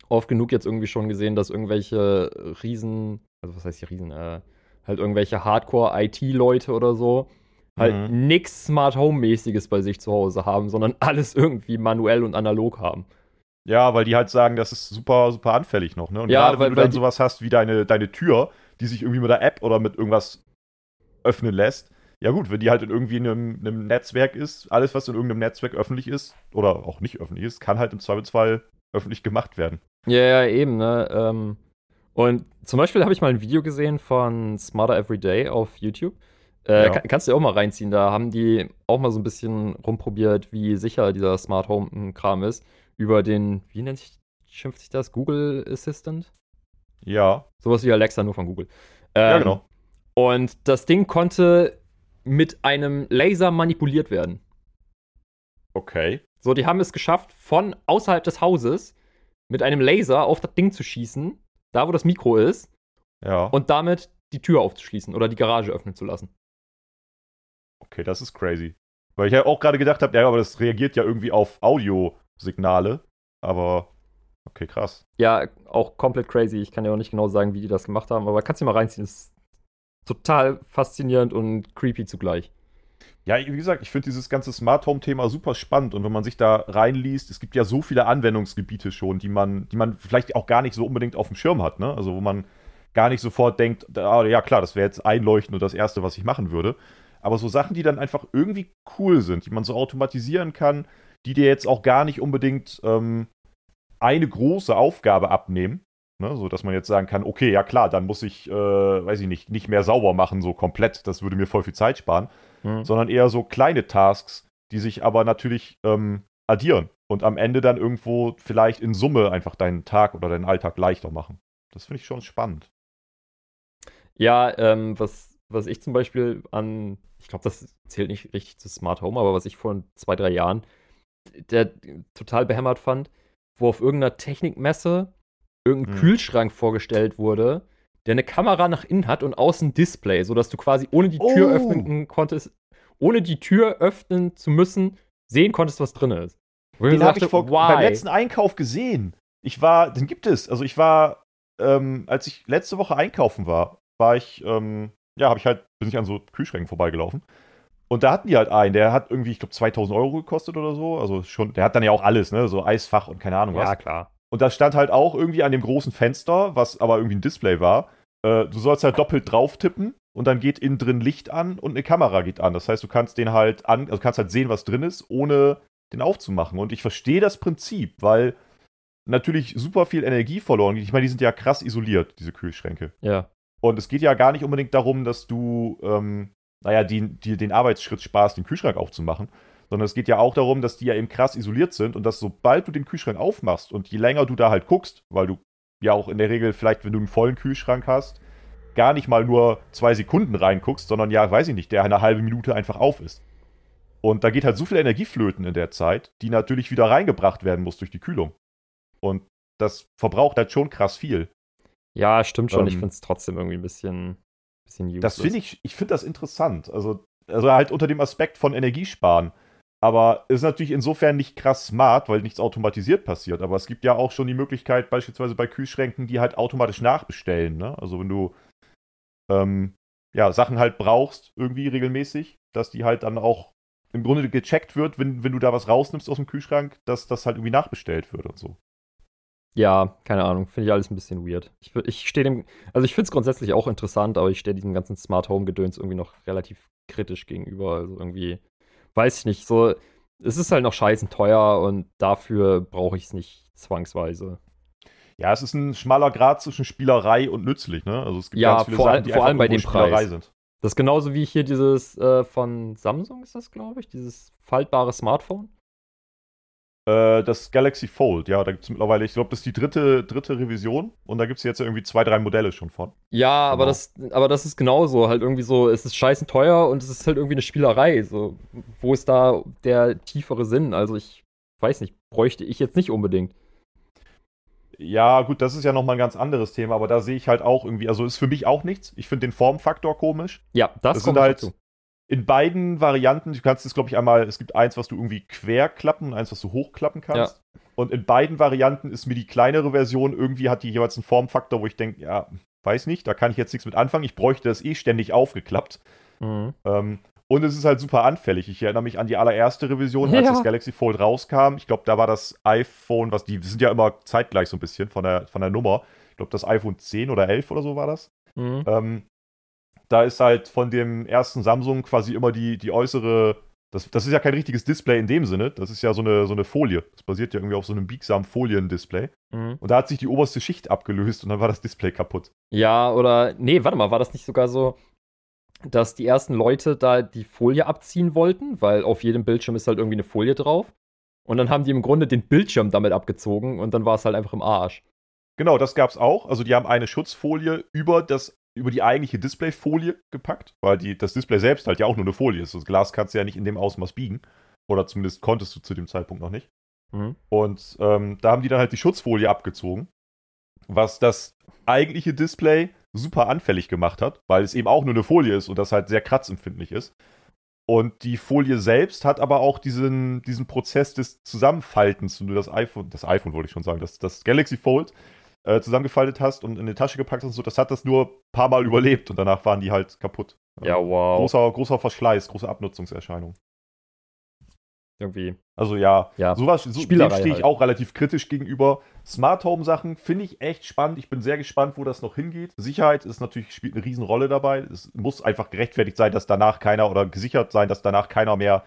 A: oft genug jetzt irgendwie schon gesehen, dass irgendwelche Riesen, also was heißt hier Riesen, äh, halt irgendwelche Hardcore-IT-Leute oder so, halt mhm. nix Smart Home-mäßiges bei sich zu Hause haben, sondern alles irgendwie manuell und analog haben.
B: Ja, weil die halt sagen, das ist super, super anfällig noch, ne? Und ja, gerade wenn du dann sowas hast wie deine, deine Tür, die sich irgendwie mit der App oder mit irgendwas öffnen lässt. Ja gut, wenn die halt in irgendwie einem, einem Netzwerk ist, alles, was in irgendeinem Netzwerk öffentlich ist, oder auch nicht öffentlich ist, kann halt im Zweifelsfall öffentlich gemacht werden.
A: Ja, ja, eben, ne? Ähm, und zum Beispiel habe ich mal ein Video gesehen von Smarter Everyday auf YouTube. Äh, ja. kann, kannst du auch mal reinziehen. Da haben die auch mal so ein bisschen rumprobiert, wie sicher dieser Smart Home-Kram ist. Über den, wie nennt sich, schimpft sich das? Google Assistant?
B: Ja.
A: Sowas wie Alexa, nur von Google.
B: Ähm, ja, genau.
A: Und das Ding konnte mit einem Laser manipuliert werden.
B: Okay.
A: So, die haben es geschafft, von außerhalb des Hauses mit einem Laser auf das Ding zu schießen, da wo das Mikro ist.
B: Ja.
A: Und damit die Tür aufzuschließen oder die Garage öffnen zu lassen.
B: Okay, das ist crazy. Weil ich ja auch gerade gedacht habe, ja, aber das reagiert ja irgendwie auf Audiosignale. Aber okay, krass.
A: Ja, auch komplett crazy. Ich kann ja auch nicht genau sagen, wie die das gemacht haben, aber kannst du mal reinziehen. Das ist total faszinierend und creepy zugleich.
B: Ja, wie gesagt, ich finde dieses ganze Smart Home Thema super spannend und wenn man sich da reinliest, es gibt ja so viele Anwendungsgebiete schon, die man, die man vielleicht auch gar nicht so unbedingt auf dem Schirm hat, ne? Also wo man gar nicht sofort denkt, ah, ja klar, das wäre jetzt einleuchten und das erste, was ich machen würde. Aber so Sachen, die dann einfach irgendwie cool sind, die man so automatisieren kann, die dir jetzt auch gar nicht unbedingt ähm, eine große Aufgabe abnehmen, Ne, so dass man jetzt sagen kann, okay, ja klar, dann muss ich, äh, weiß ich nicht, nicht mehr sauber machen, so komplett, das würde mir voll viel Zeit sparen, mhm. sondern eher so kleine Tasks, die sich aber natürlich ähm, addieren und am Ende dann irgendwo vielleicht in Summe einfach deinen Tag oder deinen Alltag leichter machen. Das finde ich schon spannend.
A: Ja, ähm, was, was ich zum Beispiel an, ich glaube, das zählt nicht richtig zu Smart Home, aber was ich vor zwei, drei Jahren der total behämmert fand, wo auf irgendeiner Technikmesse irgendein hm. Kühlschrank vorgestellt wurde, der eine Kamera nach innen hat und außen Display, sodass du quasi ohne die Tür oh. öffnen konntest, ohne die Tür öffnen zu müssen, sehen konntest, was drin ist.
B: Den habe ich vor, beim letzten Einkauf gesehen. Ich war, den gibt es. Also ich war, ähm, als ich letzte Woche einkaufen war, war ich, ähm, ja, habe ich halt, bin ich an so Kühlschränken vorbeigelaufen. Und da hatten die halt einen, der hat irgendwie, ich glaube, 2000 Euro gekostet oder so. Also schon, der hat dann ja auch alles, ne? So Eisfach und keine Ahnung was.
A: Ja, klar.
B: Und da stand halt auch irgendwie an dem großen Fenster, was aber irgendwie ein Display war, äh, du sollst halt doppelt drauf tippen und dann geht innen drin Licht an und eine Kamera geht an. Das heißt, du kannst den halt an, also kannst halt sehen, was drin ist, ohne den aufzumachen. Und ich verstehe das Prinzip, weil natürlich super viel Energie verloren geht. Ich meine, die sind ja krass isoliert, diese Kühlschränke.
A: Ja.
B: Und es geht ja gar nicht unbedingt darum, dass du, ähm, naja, die, die, den Arbeitsschritt sparst, den Kühlschrank aufzumachen, sondern es geht ja auch darum, dass die ja eben krass isoliert sind und dass sobald du den Kühlschrank aufmachst und je länger du da halt guckst, weil du ja auch in der Regel vielleicht, wenn du einen vollen Kühlschrank hast, gar nicht mal nur zwei Sekunden reinguckst, sondern ja, weiß ich nicht, der eine halbe Minute einfach auf ist. Und da geht halt so viel Energie flöten in der Zeit, die natürlich wieder reingebracht werden muss durch die Kühlung. Und das verbraucht halt schon krass viel.
A: Ja, stimmt schon. Ähm, ich finde es trotzdem irgendwie ein bisschen, bisschen
B: useless. Das finde ich, ich finde das interessant. Also, also halt unter dem Aspekt von Energiesparen. Aber ist natürlich insofern nicht krass smart, weil nichts automatisiert passiert. Aber es gibt ja auch schon die Möglichkeit, beispielsweise bei Kühlschränken, die halt automatisch nachbestellen. Ne? Also wenn du ähm, ja, Sachen halt brauchst, irgendwie regelmäßig, dass die halt dann auch im Grunde gecheckt wird, wenn, wenn du da was rausnimmst aus dem Kühlschrank, dass das halt irgendwie nachbestellt wird und so.
A: Ja, keine Ahnung, finde ich alles ein bisschen weird. Ich, ich stehe dem, also ich finde es grundsätzlich auch interessant, aber ich stehe diesem ganzen Smart Home Gedöns irgendwie noch relativ kritisch gegenüber. Also irgendwie weiß ich nicht, so, es ist halt noch scheißen teuer und dafür brauche ich es nicht zwangsweise.
B: Ja, es ist ein schmaler Grad zwischen Spielerei und nützlich, ne? Also es
A: gibt ja, ganz viele vor, Sachen, die vor allem bei dem Preis. sind. Das ist genauso wie hier dieses äh, von Samsung ist das, glaube ich, dieses faltbare Smartphone.
B: Äh, das Galaxy Fold, ja, da gibt es mittlerweile, ich glaube, das ist die dritte, dritte Revision und da gibt es jetzt irgendwie zwei, drei Modelle schon von.
A: Ja, genau. aber, das, aber das ist genauso, halt irgendwie so, es ist scheißen teuer und es ist halt irgendwie eine Spielerei. So, wo ist da der tiefere Sinn? Also ich weiß nicht, bräuchte ich jetzt nicht unbedingt.
B: Ja, gut, das ist ja nochmal ein ganz anderes Thema, aber da sehe ich halt auch irgendwie, also ist für mich auch nichts. Ich finde den Formfaktor komisch.
A: Ja, das,
B: das sind halt. Dazu in beiden Varianten, du kannst es, glaube ich, einmal, es gibt eins, was du irgendwie quer klappen und eins, was du hochklappen kannst. Ja. Und in beiden Varianten ist mir die kleinere Version irgendwie, hat die jeweils einen Formfaktor, wo ich denke, ja, weiß nicht, da kann ich jetzt nichts mit anfangen. Ich bräuchte das eh ständig aufgeklappt. Mhm. Ähm, Und es ist halt super anfällig. Ich erinnere mich an die allererste Revision, als ja. das Galaxy Fold rauskam. Ich glaube, da war das iPhone, was die sind ja immer zeitgleich so ein bisschen von der, von der Nummer. Ich glaube, das iPhone 10 oder 11 oder so war das. Mhm. Ähm, da ist halt von dem ersten Samsung quasi immer die, die äußere. Das, das ist ja kein richtiges Display in dem Sinne. Das ist ja so eine, so eine Folie. Das basiert ja irgendwie auf so einem biegsamen Folien-Display. Mhm. Und da hat sich die oberste Schicht abgelöst und dann war das Display kaputt.
A: Ja, oder. Nee, warte mal, war das nicht sogar so, dass die ersten Leute da die Folie abziehen wollten? Weil auf jedem Bildschirm ist halt irgendwie eine Folie drauf. Und dann haben die im Grunde den Bildschirm damit abgezogen und dann war es halt einfach im Arsch.
B: Genau, das gab es auch. Also die haben eine Schutzfolie über das über die eigentliche Displayfolie gepackt, weil die, das Display selbst halt ja auch nur eine Folie ist. Das Glas kannst du ja nicht in dem Ausmaß biegen. Oder zumindest konntest du zu dem Zeitpunkt noch nicht. Mhm. Und ähm, da haben die dann halt die Schutzfolie abgezogen, was das eigentliche Display super anfällig gemacht hat, weil es eben auch nur eine Folie ist und das halt sehr kratzempfindlich ist. Und die Folie selbst hat aber auch diesen, diesen Prozess des Zusammenfaltens, du das iPhone, das iPhone wollte ich schon sagen, das, das Galaxy Fold äh, zusammengefaltet hast und in die Tasche gepackt hast und so, das hat das nur ein paar Mal überlebt und danach waren die halt kaputt.
A: Ja, wow.
B: Großer, großer Verschleiß, große Abnutzungserscheinung.
A: Irgendwie.
B: Also ja, ja. sowas so, stehe ich halt. auch relativ kritisch gegenüber. Smart Home Sachen finde ich echt spannend. Ich bin sehr gespannt, wo das noch hingeht. Sicherheit ist natürlich spielt eine Riesenrolle dabei. Es muss einfach gerechtfertigt sein, dass danach keiner oder gesichert sein, dass danach keiner mehr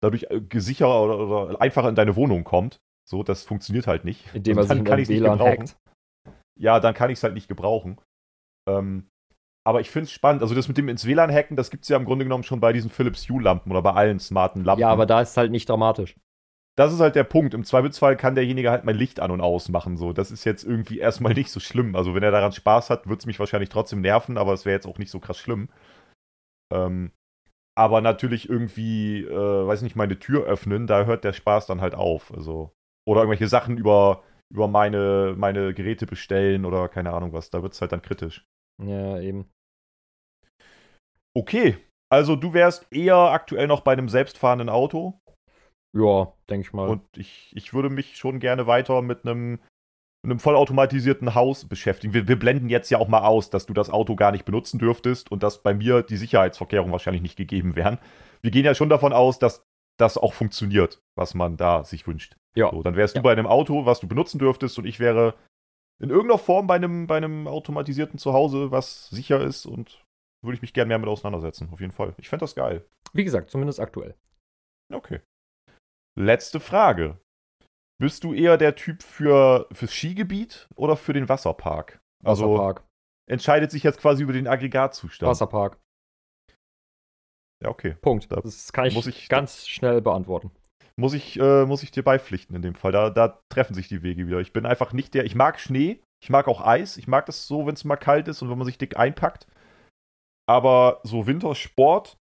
B: dadurch äh, gesicherer oder, oder einfacher in deine Wohnung kommt. So, das funktioniert halt nicht.
A: Indem man sich kann ich WLAN hackt
B: ja, dann kann ich es halt nicht gebrauchen. Ähm, aber ich finde es spannend. Also das mit dem ins WLAN hacken, das gibt es ja im Grunde genommen schon bei diesen Philips Hue-Lampen oder bei allen smarten Lampen.
A: Ja, aber da ist es halt nicht dramatisch.
B: Das ist halt der Punkt. Im Zweifelsfall kann derjenige halt mein Licht an und aus machen. So. Das ist jetzt irgendwie erstmal nicht so schlimm. Also wenn er daran Spaß hat, wird es mich wahrscheinlich trotzdem nerven, aber es wäre jetzt auch nicht so krass schlimm. Ähm, aber natürlich irgendwie, äh, weiß nicht, meine Tür öffnen, da hört der Spaß dann halt auf. Also, oder irgendwelche Sachen über über meine, meine Geräte bestellen oder keine Ahnung was. Da wird es halt dann kritisch.
A: Ja, eben.
B: Okay, also du wärst eher aktuell noch bei einem selbstfahrenden Auto.
A: Ja, denke ich mal.
B: Und ich, ich würde mich schon gerne weiter mit einem, einem vollautomatisierten Haus beschäftigen. Wir, wir blenden jetzt ja auch mal aus, dass du das Auto gar nicht benutzen dürftest und dass bei mir die Sicherheitsvorkehrungen wahrscheinlich nicht gegeben wären. Wir gehen ja schon davon aus, dass das auch funktioniert, was man da sich wünscht. Ja. So, dann wärst ja. du bei einem Auto, was du benutzen dürftest, und ich wäre in irgendeiner Form bei einem, bei einem automatisierten Zuhause, was sicher ist und würde ich mich gerne mehr mit auseinandersetzen, auf jeden Fall. Ich fände das geil.
A: Wie gesagt, zumindest aktuell.
B: Okay. Letzte Frage. Bist du eher der Typ für fürs Skigebiet oder für den Wasserpark?
A: Also Wasserpark.
B: entscheidet sich jetzt quasi über den Aggregatzustand.
A: Wasserpark.
B: Ja, okay.
A: Punkt. Das kann ich, ich ganz schnell beantworten
B: muss ich, äh, muss ich dir beipflichten in dem Fall. Da, da treffen sich die Wege wieder. Ich bin einfach nicht der. Ich mag Schnee, ich mag auch Eis, ich mag das so, wenn es mal kalt ist und wenn man sich dick einpackt. Aber so Wintersport,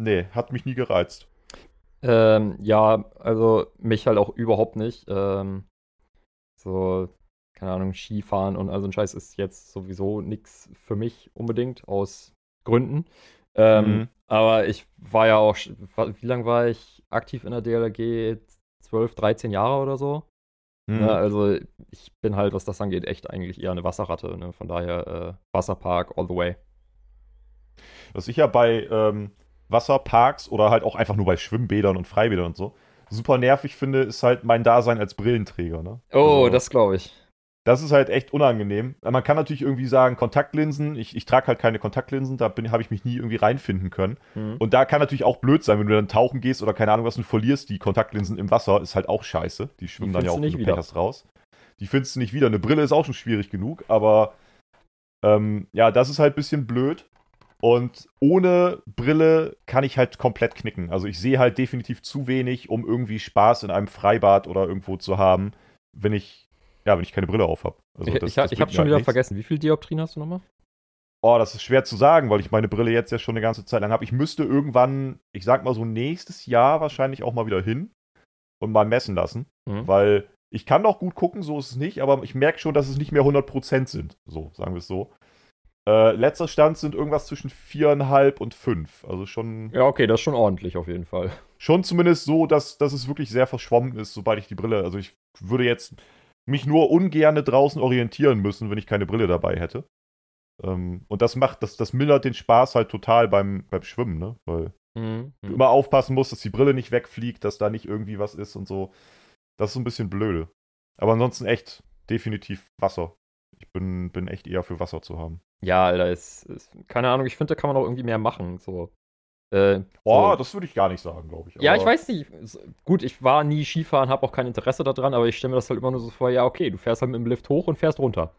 B: nee, hat mich nie gereizt.
A: Ähm, ja, also mich halt auch überhaupt nicht. Ähm, so, keine Ahnung, Skifahren und also ein Scheiß ist jetzt sowieso nichts für mich unbedingt, aus Gründen. Ähm, mhm. Aber ich war ja auch, wie lange war ich aktiv in der DLRG? 12, 13 Jahre oder so. Mhm. Ja, also ich bin halt, was das angeht, echt eigentlich eher eine Wasserratte. Ne? Von daher äh, Wasserpark all the way.
B: Was ich ja bei ähm, Wasserparks oder halt auch einfach nur bei Schwimmbädern und Freibädern und so super nervig finde, ist halt mein Dasein als Brillenträger. Ne?
A: Oh, also, das glaube ich.
B: Das ist halt echt unangenehm. Man kann natürlich irgendwie sagen, Kontaktlinsen. Ich, ich trage halt keine Kontaktlinsen, da habe ich mich nie irgendwie reinfinden können. Mhm. Und da kann natürlich auch blöd sein, wenn du dann tauchen gehst oder keine Ahnung was und verlierst die Kontaktlinsen im Wasser, ist halt auch scheiße. Die schwimmen die dann ja auch,
A: nicht wieder.
B: raus. Die findest du nicht wieder. Eine Brille ist auch schon schwierig genug, aber ähm, ja, das ist halt ein bisschen blöd. Und ohne Brille kann ich halt komplett knicken. Also ich sehe halt definitiv zu wenig, um irgendwie Spaß in einem Freibad oder irgendwo zu haben, wenn ich ja, wenn ich keine Brille auf habe.
A: Also ich ich, ich habe schon halt wieder nichts. vergessen. Wie viel Dioptrien hast du nochmal?
B: Oh, das ist schwer zu sagen, weil ich meine Brille jetzt ja schon eine ganze Zeit lang habe. Ich müsste irgendwann, ich sag mal so nächstes Jahr wahrscheinlich auch mal wieder hin und mal messen lassen, mhm. weil ich kann noch gut gucken, so ist es nicht, aber ich merke schon, dass es nicht mehr 100% sind. So, sagen wir es so. Äh, letzter Stand sind irgendwas zwischen 4,5 und 5. Also schon.
A: Ja, okay, das ist schon ordentlich auf jeden Fall.
B: Schon zumindest so, dass, dass es wirklich sehr verschwommen ist, sobald ich die Brille. Also ich würde jetzt mich nur ungerne draußen orientieren müssen, wenn ich keine Brille dabei hätte. Ähm, und das macht, das, das mildert den Spaß halt total beim, beim Schwimmen, ne? Weil Mhm. Du immer aufpassen musst, dass die Brille nicht wegfliegt, dass da nicht irgendwie was ist und so. Das ist so ein bisschen blöde. Aber ansonsten echt definitiv Wasser. Ich bin, bin echt eher für Wasser zu haben.
A: Ja, Alter, ist, ist keine Ahnung, ich finde, da kann man auch irgendwie mehr machen. So.
B: Äh, oh, so. das würde ich gar nicht sagen, glaube ich.
A: ja, ich weiß nicht. Gut, ich war nie Skifahren, habe auch kein Interesse daran, aber ich stelle mir das halt immer nur so vor, ja, okay, du fährst halt mit dem Lift hoch und fährst runter.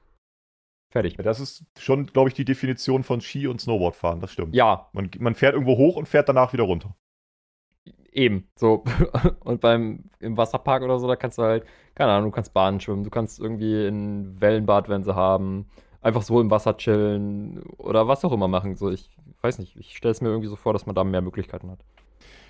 A: Fertig.
B: Ja, das ist schon, glaube ich, die Definition von Ski- und Snowboardfahren, das stimmt.
A: Ja.
B: Man, man fährt irgendwo hoch und fährt danach wieder runter.
A: Eben, so. Und beim im Wasserpark oder so, da kannst du halt, keine Ahnung, du kannst Bahnen schwimmen, du kannst irgendwie ein Wellenbad, wenn sie haben, einfach so im Wasser chillen oder was auch immer machen. So, ich weiß nicht, ich stelle es mir irgendwie so vor, dass man da mehr Möglichkeiten hat.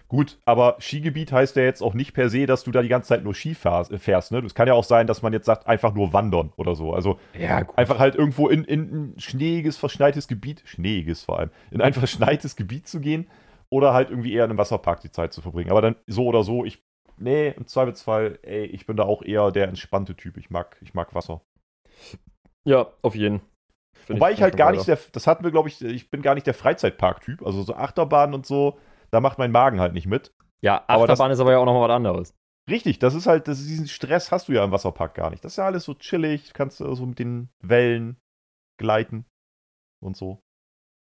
B: Gut, aber Skigebiet heißt ja jetzt auch nicht per se, dass du da die ganze Zeit nur Ski fährst. fährst ne? Es kann ja auch sein, dass man jetzt sagt, einfach nur wandern oder so. Also ja, einfach halt irgendwo in, in ein schneeiges, verschneites Gebiet, schneeiges vor allem, in ein verschneites Gebiet zu gehen oder halt irgendwie eher in einem Wasserpark die Zeit zu verbringen. Aber dann so oder so, ich, nee, im Zweifelsfall, ey, ich bin da auch eher der entspannte Typ. Ich mag, ich mag Wasser.
A: Ja, auf jeden.
B: Wobei ich, ich halt gar nicht der, das hatten wir, glaube ich, ich bin gar nicht der Freizeitpark-Typ. Also so Achterbahnen und so, da macht mein Magen halt nicht mit.
A: Ja, Achterbahn aber das, ist aber ja auch nochmal was anderes.
B: Richtig, das ist halt, das ist, diesen Stress hast du ja im Wasserpark gar nicht. Das ist ja alles so chillig, kannst du so mit den Wellen gleiten und so.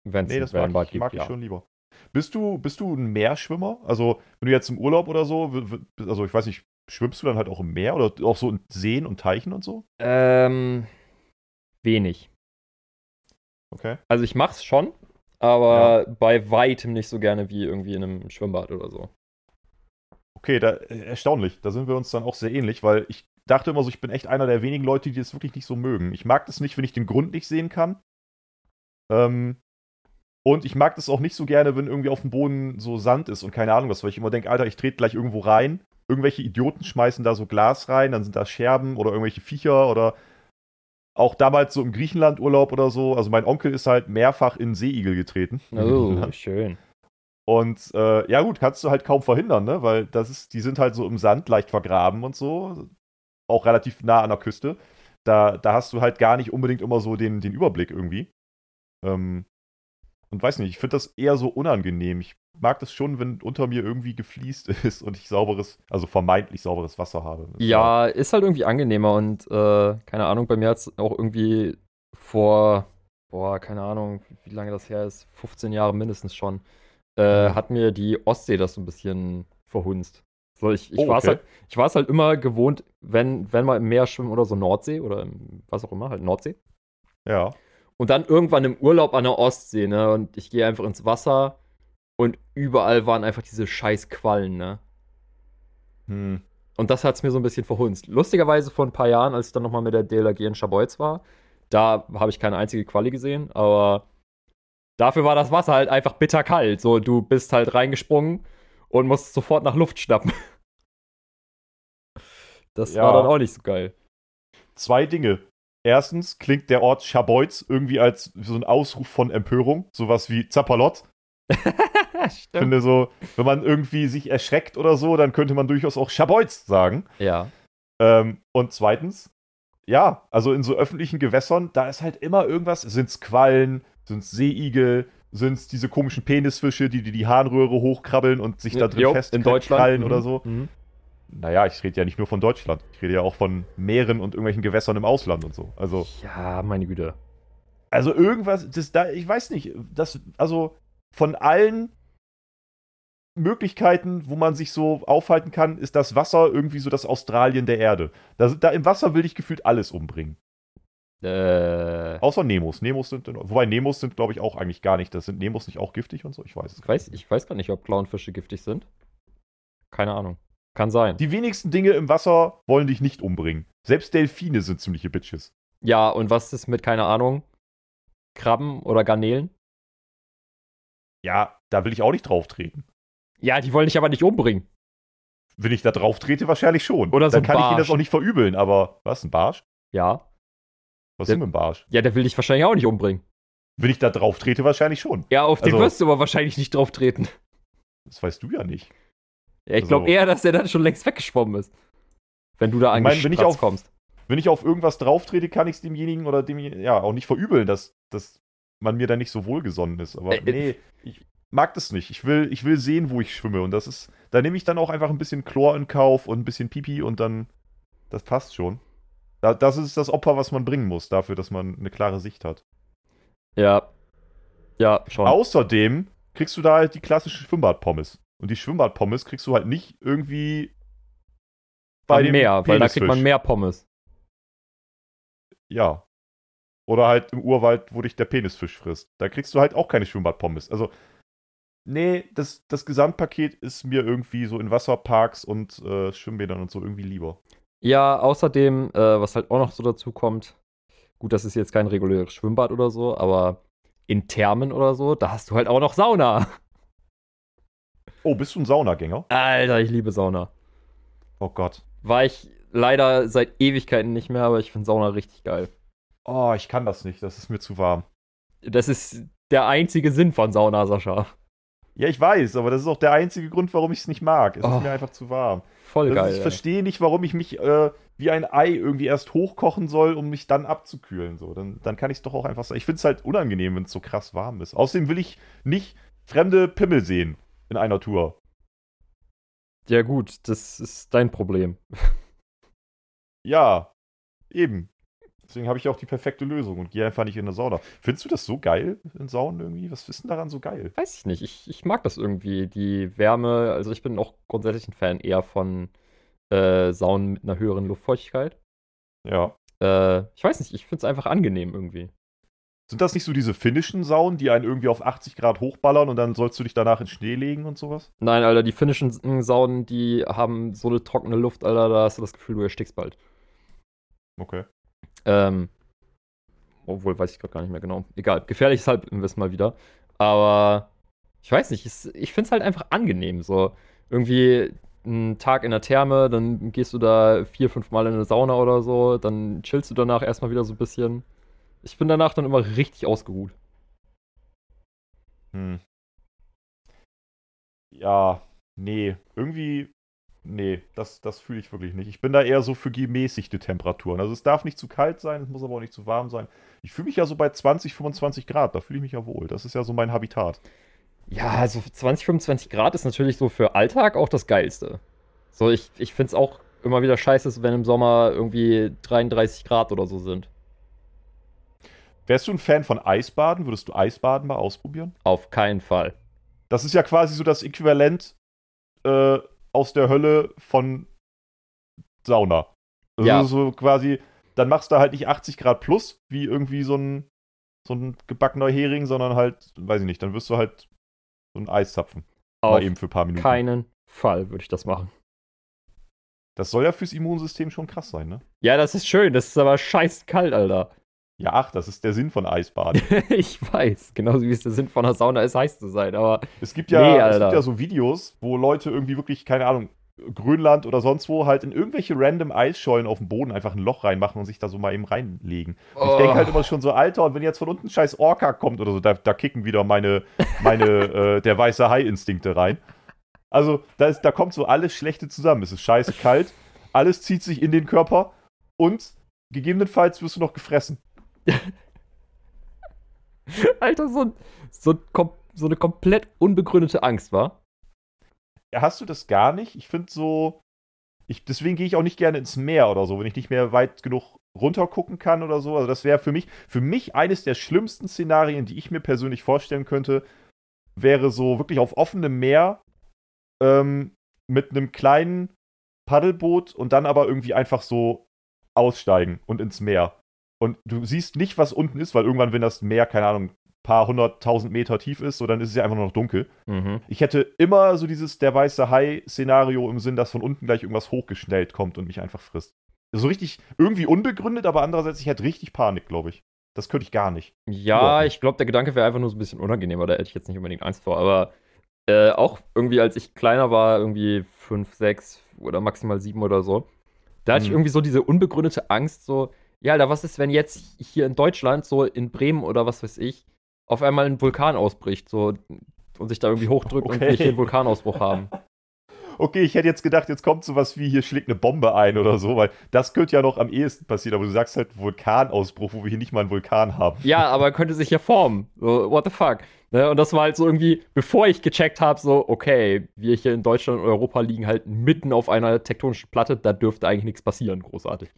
A: Wenn
B: nee, das mag, ich, gibt, mag ich schon lieber. Bist du, bist du ein Meerschwimmer? Also, wenn du jetzt im Urlaub oder so, also ich weiß nicht, schwimmst du dann halt auch im Meer oder auch so in Seen und Teichen und so?
A: Ähm, wenig.
B: Okay.
A: Also ich mach's schon, aber ja. bei weitem nicht so gerne wie irgendwie in einem Schwimmbad oder so.
B: Okay, da, äh, erstaunlich. Da sind wir uns dann auch sehr ähnlich, weil ich dachte immer so, ich bin echt einer der wenigen Leute, die das wirklich nicht so mögen. Ich mag das nicht, wenn ich den Grund nicht sehen kann. Ähm, und ich mag das auch nicht so gerne, wenn irgendwie auf dem Boden so Sand ist und keine Ahnung was, weil ich immer denke, Alter, ich trete gleich irgendwo rein. Irgendwelche Idioten schmeißen da so Glas rein, dann sind da Scherben oder irgendwelche Viecher oder auch damals so im Griechenland-Urlaub oder so. Also mein Onkel ist halt mehrfach in Seeigel getreten.
A: Oh, schön.
B: Und äh, ja gut, kannst du halt kaum verhindern, ne? Weil das ist, die sind halt so im Sand leicht vergraben und so. Auch relativ nah an der Küste. Da, da hast du halt gar nicht unbedingt immer so den, den Überblick irgendwie. Ähm, und weiß nicht, ich finde das eher so unangenehm. Ich mag das schon, wenn unter mir irgendwie gefliest ist und ich sauberes, also vermeintlich sauberes Wasser habe.
A: Ja, ist halt irgendwie angenehmer und äh, keine Ahnung, bei mir hat es auch irgendwie vor, boah, keine Ahnung, wie lange das her ist, 15 Jahre mindestens schon, äh, mhm. hat mir die Ostsee das so ein bisschen verhunzt. So, ich, ich oh, war es okay. halt, halt immer gewohnt, wenn, wenn wir im Meer schwimmen oder so Nordsee oder im, was auch immer, halt Nordsee.
B: Ja.
A: Und dann irgendwann im Urlaub an der Ostsee, ne? Und ich gehe einfach ins Wasser und überall waren einfach diese scheiß Quallen, ne? Hm. Und das hat es mir so ein bisschen verhunzt. Lustigerweise vor ein paar Jahren, als ich dann nochmal mit der DLRG in Schabolz war, da habe ich keine einzige Qualle gesehen, aber dafür war das Wasser halt einfach bitterkalt. So, du bist halt reingesprungen und musst sofort nach Luft schnappen. Das ja. war dann auch nicht so geil.
B: Zwei Dinge. Erstens klingt der Ort Schabeutz irgendwie als so ein Ausruf von Empörung, sowas wie Zappalot. ich finde so, wenn man irgendwie sich erschreckt oder so, dann könnte man durchaus auch Schabeutz sagen.
A: Ja.
B: Ähm, und zweitens, ja, also in so öffentlichen Gewässern, da ist halt immer irgendwas, sind es Quallen, sind es Seeigel, sind es diese komischen Penisfische, die die, die Harnröhre hochkrabbeln und sich da drin festkrallen oder mhm. so. Mhm naja, ich rede ja nicht nur von Deutschland. Ich rede ja auch von Meeren und irgendwelchen Gewässern im Ausland und so. Also.
A: Ja, meine Güte.
B: Also irgendwas, das da, ich weiß nicht, das, also von allen Möglichkeiten, wo man sich so aufhalten kann, ist das Wasser irgendwie so das Australien der Erde. Da, da im Wasser will ich gefühlt alles umbringen.
A: Äh.
B: Außer Nemos. Nemos sind, wobei Nemos sind, glaube ich, auch eigentlich gar nicht. Das sind Nemos nicht auch giftig und so? Ich weiß es.
A: Ich weiß, ich weiß gar nicht, ob Clownfische giftig sind. Keine Ahnung. Kann sein.
B: Die wenigsten Dinge im Wasser wollen dich nicht umbringen. Selbst Delfine sind ziemliche Bitches.
A: Ja, und was ist mit, keine Ahnung, Krabben oder Garnelen?
B: Ja, da will ich auch nicht drauf treten.
A: Ja, die wollen dich aber nicht umbringen.
B: Wenn ich da drauf trete, wahrscheinlich schon.
A: Oder so
B: Dann kann Barsch. ich ihnen das auch nicht verübeln, aber was, ein Barsch?
A: Ja.
B: Was der, ist denn ein Barsch?
A: Ja, der will dich wahrscheinlich auch nicht umbringen.
B: Wenn ich da drauf trete, wahrscheinlich schon.
A: Ja, auf also, den wirst du aber wahrscheinlich nicht drauf treten.
B: Das weißt du ja nicht.
A: Ja, ich glaube also, eher, dass der dann schon längst weggeschwommen ist. Wenn du da
B: auf, kommst. Wenn ich auf irgendwas drauftrete, kann ich es demjenigen oder dem ja auch nicht verübeln, dass, dass man mir da nicht so wohlgesonnen ist. Aber äh, nee, ich, mag das nicht. Ich will, ich will sehen, wo ich schwimme. Und das ist, da nehme ich dann auch einfach ein bisschen Chlor in Kauf und ein bisschen Pipi und dann, das passt schon. Da, das ist das Opfer, was man bringen muss, dafür, dass man eine klare Sicht hat.
A: Ja. Ja, schon.
B: Außerdem kriegst du da halt die klassische Schwimmbadpommes. Und die Schwimmbadpommes kriegst du halt nicht irgendwie
A: bei dem Meer, weil da kriegt man mehr Pommes.
B: Ja. Oder halt im Urwald, wo dich der Penisfisch frisst. Da kriegst du halt auch keine Schwimmbadpommes. Also, nee, das, das Gesamtpaket ist mir irgendwie so in Wasserparks und äh, Schwimmbädern und so irgendwie lieber.
A: Ja, außerdem, äh, was halt auch noch so dazu kommt, gut, das ist jetzt kein reguläres Schwimmbad oder so, aber in Thermen oder so, da hast du halt auch noch Sauna.
B: Oh, bist du ein Saunagänger?
A: Alter, ich liebe Sauna.
B: Oh Gott.
A: War ich leider seit Ewigkeiten nicht mehr, aber ich finde Sauna richtig geil.
B: Oh, ich kann das nicht, das ist mir zu warm.
A: Das ist der einzige Sinn von Sauna, Sascha.
B: Ja, ich weiß, aber das ist auch der einzige Grund, warum ich es nicht mag. Es oh, ist mir einfach zu warm.
A: Voll geil.
B: Ist, ich verstehe nicht, warum ich mich äh, wie ein Ei irgendwie erst hochkochen soll, um mich dann abzukühlen. So, dann, dann kann ich es doch auch einfach sagen. Ich finde es halt unangenehm, wenn es so krass warm ist. Außerdem will ich nicht fremde Pimmel sehen in einer Tour.
A: Ja, gut, das ist dein Problem.
B: ja, eben. Deswegen habe ich auch die perfekte Lösung und gehe einfach nicht in eine Sauna. Findest du das so geil in Saunen irgendwie? Was ist denn daran so geil?
A: Weiß ich nicht. Ich, ich mag das irgendwie. Die Wärme, also ich bin auch grundsätzlich ein Fan eher von äh, Saunen mit einer höheren Luftfeuchtigkeit.
B: Ja.
A: Äh, ich weiß nicht, ich finde es einfach angenehm irgendwie.
B: Sind das nicht so diese finnischen Saunen, die einen irgendwie auf 80 Grad hochballern und dann sollst du dich danach in Schnee legen und sowas?
A: Nein, Alter, die finnischen Saunen, die haben so eine trockene Luft, Alter, da hast du das Gefühl, du erstickst bald.
B: Okay.
A: Ähm, obwohl, weiß ich gerade gar nicht mehr genau. Egal, gefährliches Halbwissen mal wieder. Aber ich weiß nicht, ich finde es halt einfach angenehm. So irgendwie einen Tag in der Therme, dann gehst du da vier, fünf Mal in eine Sauna oder so, dann chillst du danach erstmal wieder so ein bisschen. Ich bin danach dann immer richtig ausgeruht.
B: Hm. Ja, nee. Irgendwie, nee, das, das fühle ich wirklich nicht. Ich bin da eher so für gemäßigte Temperaturen. Also es darf nicht zu kalt sein, es muss aber auch nicht zu warm sein. Ich fühle mich ja so bei 20, 25 Grad, da fühle ich mich ja wohl. Das ist ja so mein Habitat.
A: Ja, also 20, 25 Grad ist natürlich so für Alltag auch das Geilste. So, ich, ich finde es auch immer wieder scheiße, wenn im Sommer irgendwie 33 Grad oder so sind.
B: Wärst du ein Fan von Eisbaden? Würdest du Eisbaden mal ausprobieren?
A: Auf keinen Fall.
B: Das ist ja quasi so das Äquivalent äh, aus der Hölle von Sauna. Also ja. so quasi, dann machst du halt nicht 80 Grad plus, wie irgendwie so ein, so ein gebackener Hering, sondern halt, weiß ich nicht, dann wirst du halt so ein Eiszapfen.
A: Auf mal eben für ein paar Minuten. keinen Fall würde ich das machen.
B: Das soll ja fürs Immunsystem schon krass sein, ne?
A: Ja, das ist schön, das ist aber scheiß kalt, Alter.
B: Ja, ach, das ist der Sinn von Eisbaden.
A: ich weiß, genauso wie es der Sinn von einer Sauna ist, heiß zu sein, aber.
B: Es gibt ja, nee, es gibt ja so Videos, wo Leute irgendwie wirklich, keine Ahnung, Grönland oder sonst wo halt in irgendwelche random Eisschollen auf dem Boden einfach ein Loch reinmachen und sich da so mal eben reinlegen. Oh. Ich denke halt immer schon so, Alter, und wenn jetzt von unten ein scheiß Orca kommt oder so, da, da kicken wieder meine, meine äh, der weiße Hai-Instinkte rein. Also, da, ist, da kommt so alles Schlechte zusammen. Es ist scheiße kalt, alles zieht sich in den Körper und gegebenenfalls wirst du noch gefressen.
A: Alter, so, so, so eine komplett unbegründete Angst, war?
B: Ja, hast du das gar nicht? Ich finde so. Ich, deswegen gehe ich auch nicht gerne ins Meer oder so, wenn ich nicht mehr weit genug runter gucken kann oder so. Also, das wäre für mich, für mich eines der schlimmsten Szenarien, die ich mir persönlich vorstellen könnte, wäre so wirklich auf offenem Meer ähm, mit einem kleinen Paddelboot und dann aber irgendwie einfach so aussteigen und ins Meer. Und du siehst nicht, was unten ist, weil irgendwann, wenn das Meer, keine Ahnung, paar hunderttausend Meter tief ist, so dann ist es ja einfach nur noch dunkel. Mhm. Ich hätte immer so dieses der weiße Hai-Szenario im Sinn, dass von unten gleich irgendwas hochgeschnellt kommt und mich einfach frisst. So richtig irgendwie unbegründet, aber andererseits, ich hätte richtig Panik, glaube ich. Das könnte ich gar nicht.
A: Ja, ich glaube, der Gedanke wäre einfach nur so ein bisschen unangenehmer, da hätte ich jetzt nicht unbedingt Angst vor. Aber äh, auch irgendwie, als ich kleiner war, irgendwie fünf, sechs oder maximal sieben oder so, da hatte mhm. ich irgendwie so diese unbegründete Angst, so, ja, Alter, was ist, wenn jetzt hier in Deutschland, so in Bremen oder was weiß ich, auf einmal ein Vulkan ausbricht, so und sich da irgendwie hochdrückt okay. und wir hier einen Vulkanausbruch haben.
B: okay, ich hätte jetzt gedacht, jetzt kommt sowas wie, hier schlägt eine Bombe ein oder so, weil das könnte ja noch am ehesten passieren, aber du sagst halt Vulkanausbruch, wo wir hier nicht mal einen Vulkan haben.
A: Ja, aber könnte sich ja formen. So, what the fuck? Ne? Und das war halt so irgendwie, bevor ich gecheckt habe, so, okay, wir hier in Deutschland und Europa liegen halt mitten auf einer tektonischen Platte, da dürfte eigentlich nichts passieren, großartig.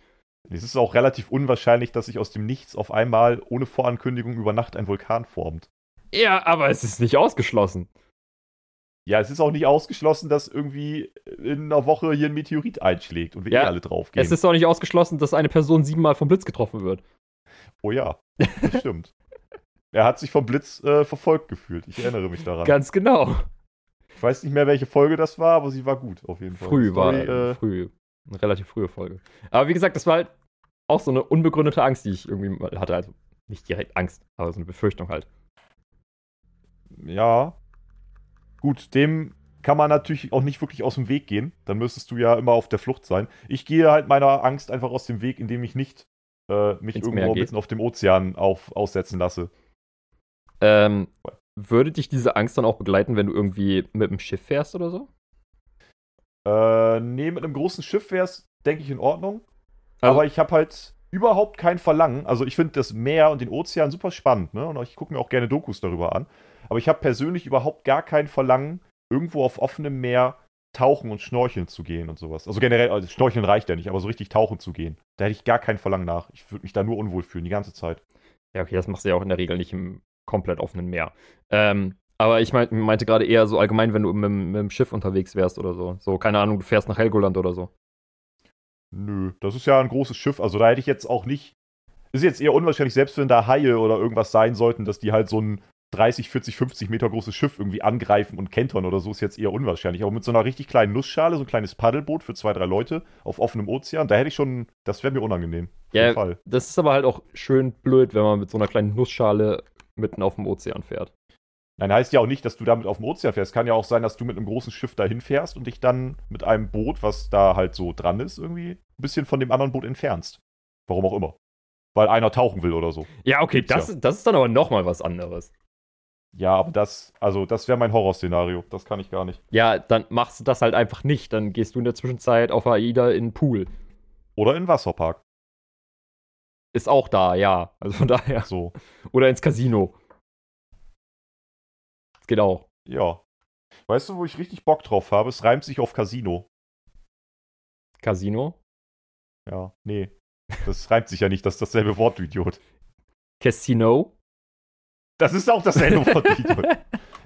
B: Es ist auch relativ unwahrscheinlich, dass sich aus dem Nichts auf einmal ohne Vorankündigung über Nacht ein Vulkan formt.
A: Ja, aber es ist nicht ausgeschlossen.
B: Ja, es ist auch nicht ausgeschlossen, dass irgendwie in einer Woche hier ein Meteorit einschlägt und wir
A: ja,
B: eh alle draufgehen.
A: Es ist auch nicht ausgeschlossen, dass eine Person siebenmal vom Blitz getroffen wird.
B: Oh ja, das stimmt. er hat sich vom Blitz äh, verfolgt gefühlt. Ich erinnere mich daran.
A: Ganz genau.
B: Ich weiß nicht mehr, welche Folge das war, aber sie war gut, auf jeden Fall.
A: Früh Story, war äh, früh. Eine relativ frühe Folge. Aber wie gesagt, das war halt auch so eine unbegründete Angst, die ich irgendwie mal hatte. Also nicht direkt Angst, aber so eine Befürchtung halt.
B: Ja, Gut, dem kann man natürlich auch nicht wirklich aus dem Weg gehen. Dann müsstest du ja immer auf der Flucht sein. Ich gehe halt meiner Angst einfach aus dem Weg, indem ich nicht äh, mich Ins irgendwo mitten auf dem Ozean auf, aussetzen lasse.
A: Ähm, würde dich diese Angst dann auch begleiten, wenn du irgendwie mit dem Schiff fährst oder so?
B: Äh, nee, mit einem großen Schiff wär's, denke ich, in Ordnung. Also, Aber ich habe halt überhaupt kein Verlangen. Also ich finde das Meer und den Ozean super spannend, ne? Und ich gucke mir auch gerne Dokus darüber an. Aber ich habe persönlich überhaupt gar kein Verlangen, irgendwo auf offenem Meer tauchen und schnorcheln zu gehen und sowas. Also generell, also schnorcheln reicht ja nicht, aber so richtig tauchen zu gehen. Da hätte ich gar kein Verlangen nach. Ich würde mich da nur unwohl fühlen, die ganze Zeit.
A: Ja, okay, das machst du ja auch in der Regel nicht im komplett offenen Meer. Ähm, aber ich mein, meinte gerade eher so allgemein, wenn du mit, mit dem Schiff unterwegs wärst oder so. So, keine Ahnung, du fährst nach Helgoland oder so.
B: Nö, das ist ja ein großes Schiff. Also da hätte ich jetzt auch nicht. Ist jetzt eher unwahrscheinlich, selbst wenn da Haie oder irgendwas sein sollten, dass die halt so ein 30, 40, 50 Meter großes Schiff irgendwie angreifen und kentern oder so, ist jetzt eher unwahrscheinlich. Aber mit so einer richtig kleinen Nussschale, so ein kleines Paddelboot für zwei, drei Leute auf offenem Ozean, da hätte ich schon, das wäre mir unangenehm.
A: ja, Fall. das ist aber halt auch schön blöd, wenn man mit so einer kleinen Nussschale mitten auf dem Ozean fährt.
B: Nein, heißt ja auch nicht, dass du damit auf dem Ozean fährst. Kann ja auch sein, dass du mit einem großen Schiff dahin fährst und dich dann mit einem Boot, was da halt so dran ist, irgendwie ein bisschen von dem anderen Boot entfernst. Warum auch immer. Weil einer tauchen will oder so.
A: Ja, okay, das, ja. das ist dann aber nochmal was anderes.
B: Ja, aber das, also das wäre mein Horrorszenario. Das kann ich gar nicht.
A: Ja, dann machst du das halt einfach nicht. Dann gehst du in der Zwischenzeit auf AIDA in den Pool.
B: Oder in den Wasserpark.
A: Ist auch da, ja. Also von daher.
B: So.
A: Oder ins Casino. Das geht auch.
B: Ja. Weißt du, wo ich richtig Bock drauf habe? Es reimt sich auf Casino.
A: Casino?
B: Ja, nee. Das reimt sich ja nicht, das ist dasselbe Wort, du Idiot.
A: Casino?
B: Das ist auch dasselbe Wort.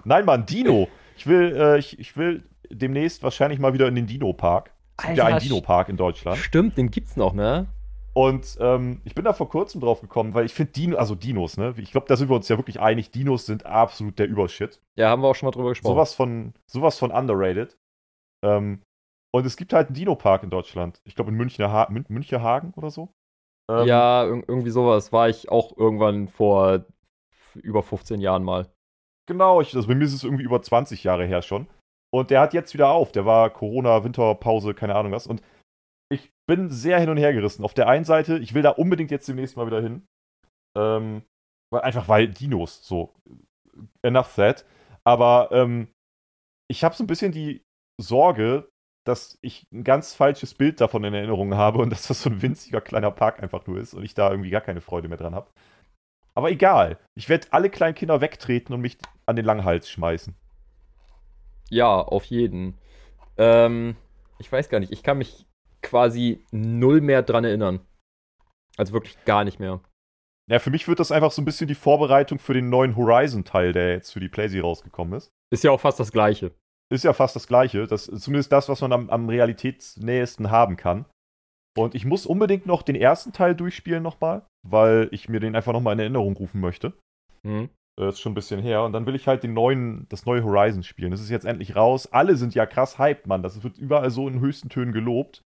B: Nein, Mann, Dino. Ich will, äh, ich, ich will demnächst wahrscheinlich mal wieder in den Dino-Park. Es gibt ja einen Dino-Park in Deutschland.
A: Stimmt, den gibt's noch, ne?
B: Und ähm, ich bin da vor kurzem drauf gekommen, weil ich finde Dino, also Dinos, ne? Ich glaube, da sind wir uns ja wirklich einig. Dinos sind absolut der Übershit.
A: Ja, haben wir auch schon mal drüber gesprochen.
B: Sowas von, sowas von underrated. Ähm, und es gibt halt einen Dino-Park in Deutschland. Ich glaube in Münchner, ha Mün Müncherhagen oder so.
A: Ähm, ja, irgendwie sowas. War ich auch irgendwann vor über 15 Jahren mal.
B: Genau, ich, also bei mir ist es irgendwie über 20 Jahre her schon. Und der hat jetzt wieder auf. Der war Corona, Winterpause, keine Ahnung was. Und bin sehr hin und her gerissen. Auf der einen Seite, ich will da unbedingt jetzt demnächst mal wieder hin. Ähm, weil, einfach weil Dinos, so. Enough that. Aber ähm, ich habe so ein bisschen die Sorge, dass ich ein ganz falsches Bild davon in Erinnerung habe und dass das so ein winziger kleiner Park einfach nur ist und ich da irgendwie gar keine Freude mehr dran habe. Aber egal. Ich werde alle kleinen Kinder wegtreten und mich an den Langhals schmeißen.
A: Ja, auf jeden. Ähm, ich weiß gar nicht. Ich kann mich quasi null mehr dran erinnern. Also wirklich gar nicht mehr.
B: Ja, für mich wird das einfach so ein bisschen die Vorbereitung für den neuen Horizon-Teil, der jetzt für die PlayStation rausgekommen ist.
A: Ist ja auch fast das Gleiche.
B: Ist ja fast das Gleiche. Das ist zumindest das, was man am, am realitätsnähesten haben kann. Und ich muss unbedingt noch den ersten Teil durchspielen nochmal, weil ich mir den einfach nochmal in Erinnerung rufen möchte. Mhm. Das ist schon ein bisschen her. Und dann will ich halt den neuen, das neue Horizon spielen. Das ist jetzt endlich raus. Alle sind ja krass hyped, Mann. Das wird überall so in höchsten Tönen gelobt.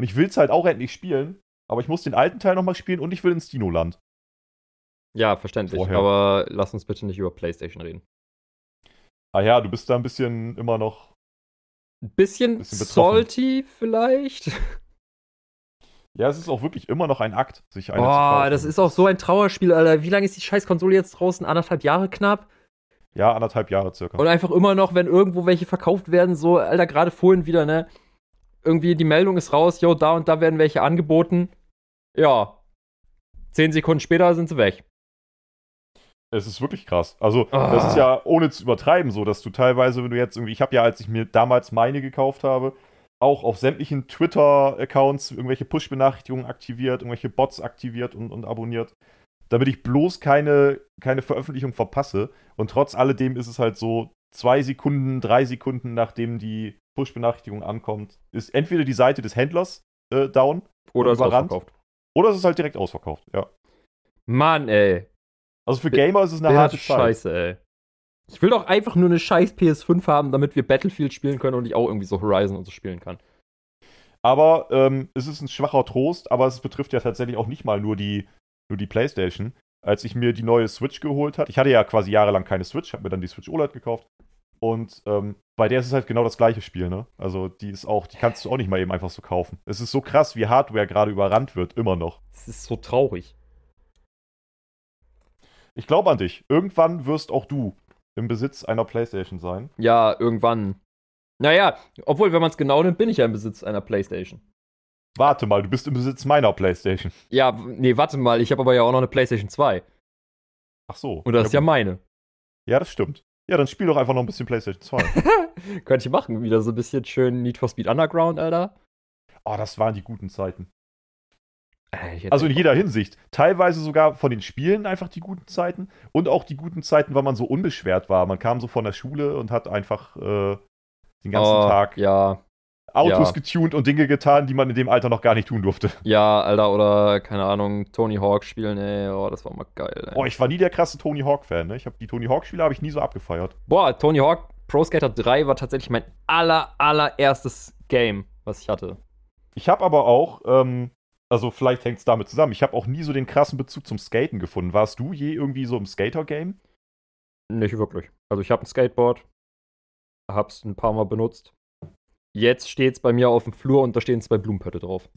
B: Und ich will es halt auch endlich spielen. Aber ich muss den alten Teil nochmal spielen und ich will ins Dino-Land.
A: Ja, verständlich. Vorher. Aber lass uns bitte nicht über PlayStation reden.
B: Ah ja, du bist da ein bisschen immer noch.
A: Ein bisschen, bisschen salty vielleicht.
B: Ja, es ist auch wirklich immer noch ein Akt, sich eine
A: Boah, zu kaufen. das ist auch so ein Trauerspiel, Alter. Wie lange ist die scheiß Konsole jetzt draußen? Anderthalb Jahre knapp?
B: Ja, anderthalb Jahre circa.
A: Und einfach immer noch, wenn irgendwo welche verkauft werden, so, Alter, gerade vorhin wieder, ne? Irgendwie die Meldung ist raus, yo, da und da werden welche angeboten. Ja. Zehn Sekunden später sind sie weg.
B: Es ist wirklich krass. Also, ah. das ist ja ohne zu übertreiben so, dass du teilweise, wenn du jetzt irgendwie, ich habe ja, als ich mir damals meine gekauft habe, auch auf sämtlichen Twitter-Accounts irgendwelche Push-Benachrichtigungen aktiviert, irgendwelche Bots aktiviert und, und abonniert, damit ich bloß keine, keine Veröffentlichung verpasse. Und trotz alledem ist es halt so, zwei Sekunden, drei Sekunden, nachdem die Push-Benachrichtigung ankommt, ist entweder die Seite des Händlers äh, down
A: oder ist ausverkauft.
B: Oder es ist halt direkt ausverkauft, ja.
A: Mann, ey.
B: Also für Gamer ist es eine harte.
A: Scheiße, ey. Ich will doch einfach nur eine scheiß PS5 haben, damit wir Battlefield spielen können und ich auch irgendwie so Horizon und so spielen kann.
B: Aber ähm, es ist ein schwacher Trost, aber es betrifft ja tatsächlich auch nicht mal nur die, nur die PlayStation. Als ich mir die neue Switch geholt habe, ich hatte ja quasi jahrelang keine Switch, habe mir dann die Switch OLED gekauft. Und ähm, bei der ist es halt genau das gleiche Spiel, ne? Also die ist auch, die kannst du auch nicht mal eben einfach so kaufen. Es ist so krass, wie Hardware gerade überrannt wird, immer noch.
A: Es ist so traurig.
B: Ich glaube an dich. Irgendwann wirst auch du im Besitz einer PlayStation sein.
A: Ja, irgendwann. Naja, obwohl, wenn man es genau nimmt, bin ich ja im Besitz einer PlayStation.
B: Warte mal, du bist im Besitz meiner PlayStation.
A: Ja, nee, warte mal, ich habe aber ja auch noch eine PlayStation 2.
B: Ach so.
A: Und das ja, ist ja meine.
B: Ja, das stimmt. Ja, dann spiel doch einfach noch ein bisschen PlayStation
A: 2. Könnte ich machen. Wieder so ein bisschen schön Need for Speed Underground, Alter.
B: Oh, das waren die guten Zeiten. Äh, also in jeder Hinsicht. Teilweise sogar von den Spielen einfach die guten Zeiten und auch die guten Zeiten, weil man so unbeschwert war. Man kam so von der Schule und hat einfach äh, den ganzen oh, Tag
A: ja.
B: Autos
A: ja.
B: getuned und Dinge getan, die man in dem Alter noch gar nicht tun durfte.
A: Ja, Alter, oder keine Ahnung, Tony Hawk spielen, ey, oh, das war mal geil. Ey.
B: Oh, ich war nie der krasse Tony Hawk Fan, ne? Ich habe die Tony Hawk Spiele habe ich nie so abgefeiert.
A: Boah, Tony Hawk Pro Skater 3 war tatsächlich mein aller allererstes Game, was ich hatte.
B: Ich habe aber auch ähm, also vielleicht hängt es damit zusammen. Ich habe auch nie so den krassen Bezug zum Skaten gefunden. Warst du je irgendwie so im Skater-Game?
A: Nicht wirklich. Also ich habe ein Skateboard, hab's ein paar Mal benutzt. Jetzt steht's bei mir auf dem Flur und da stehen zwei Blumenpötte drauf.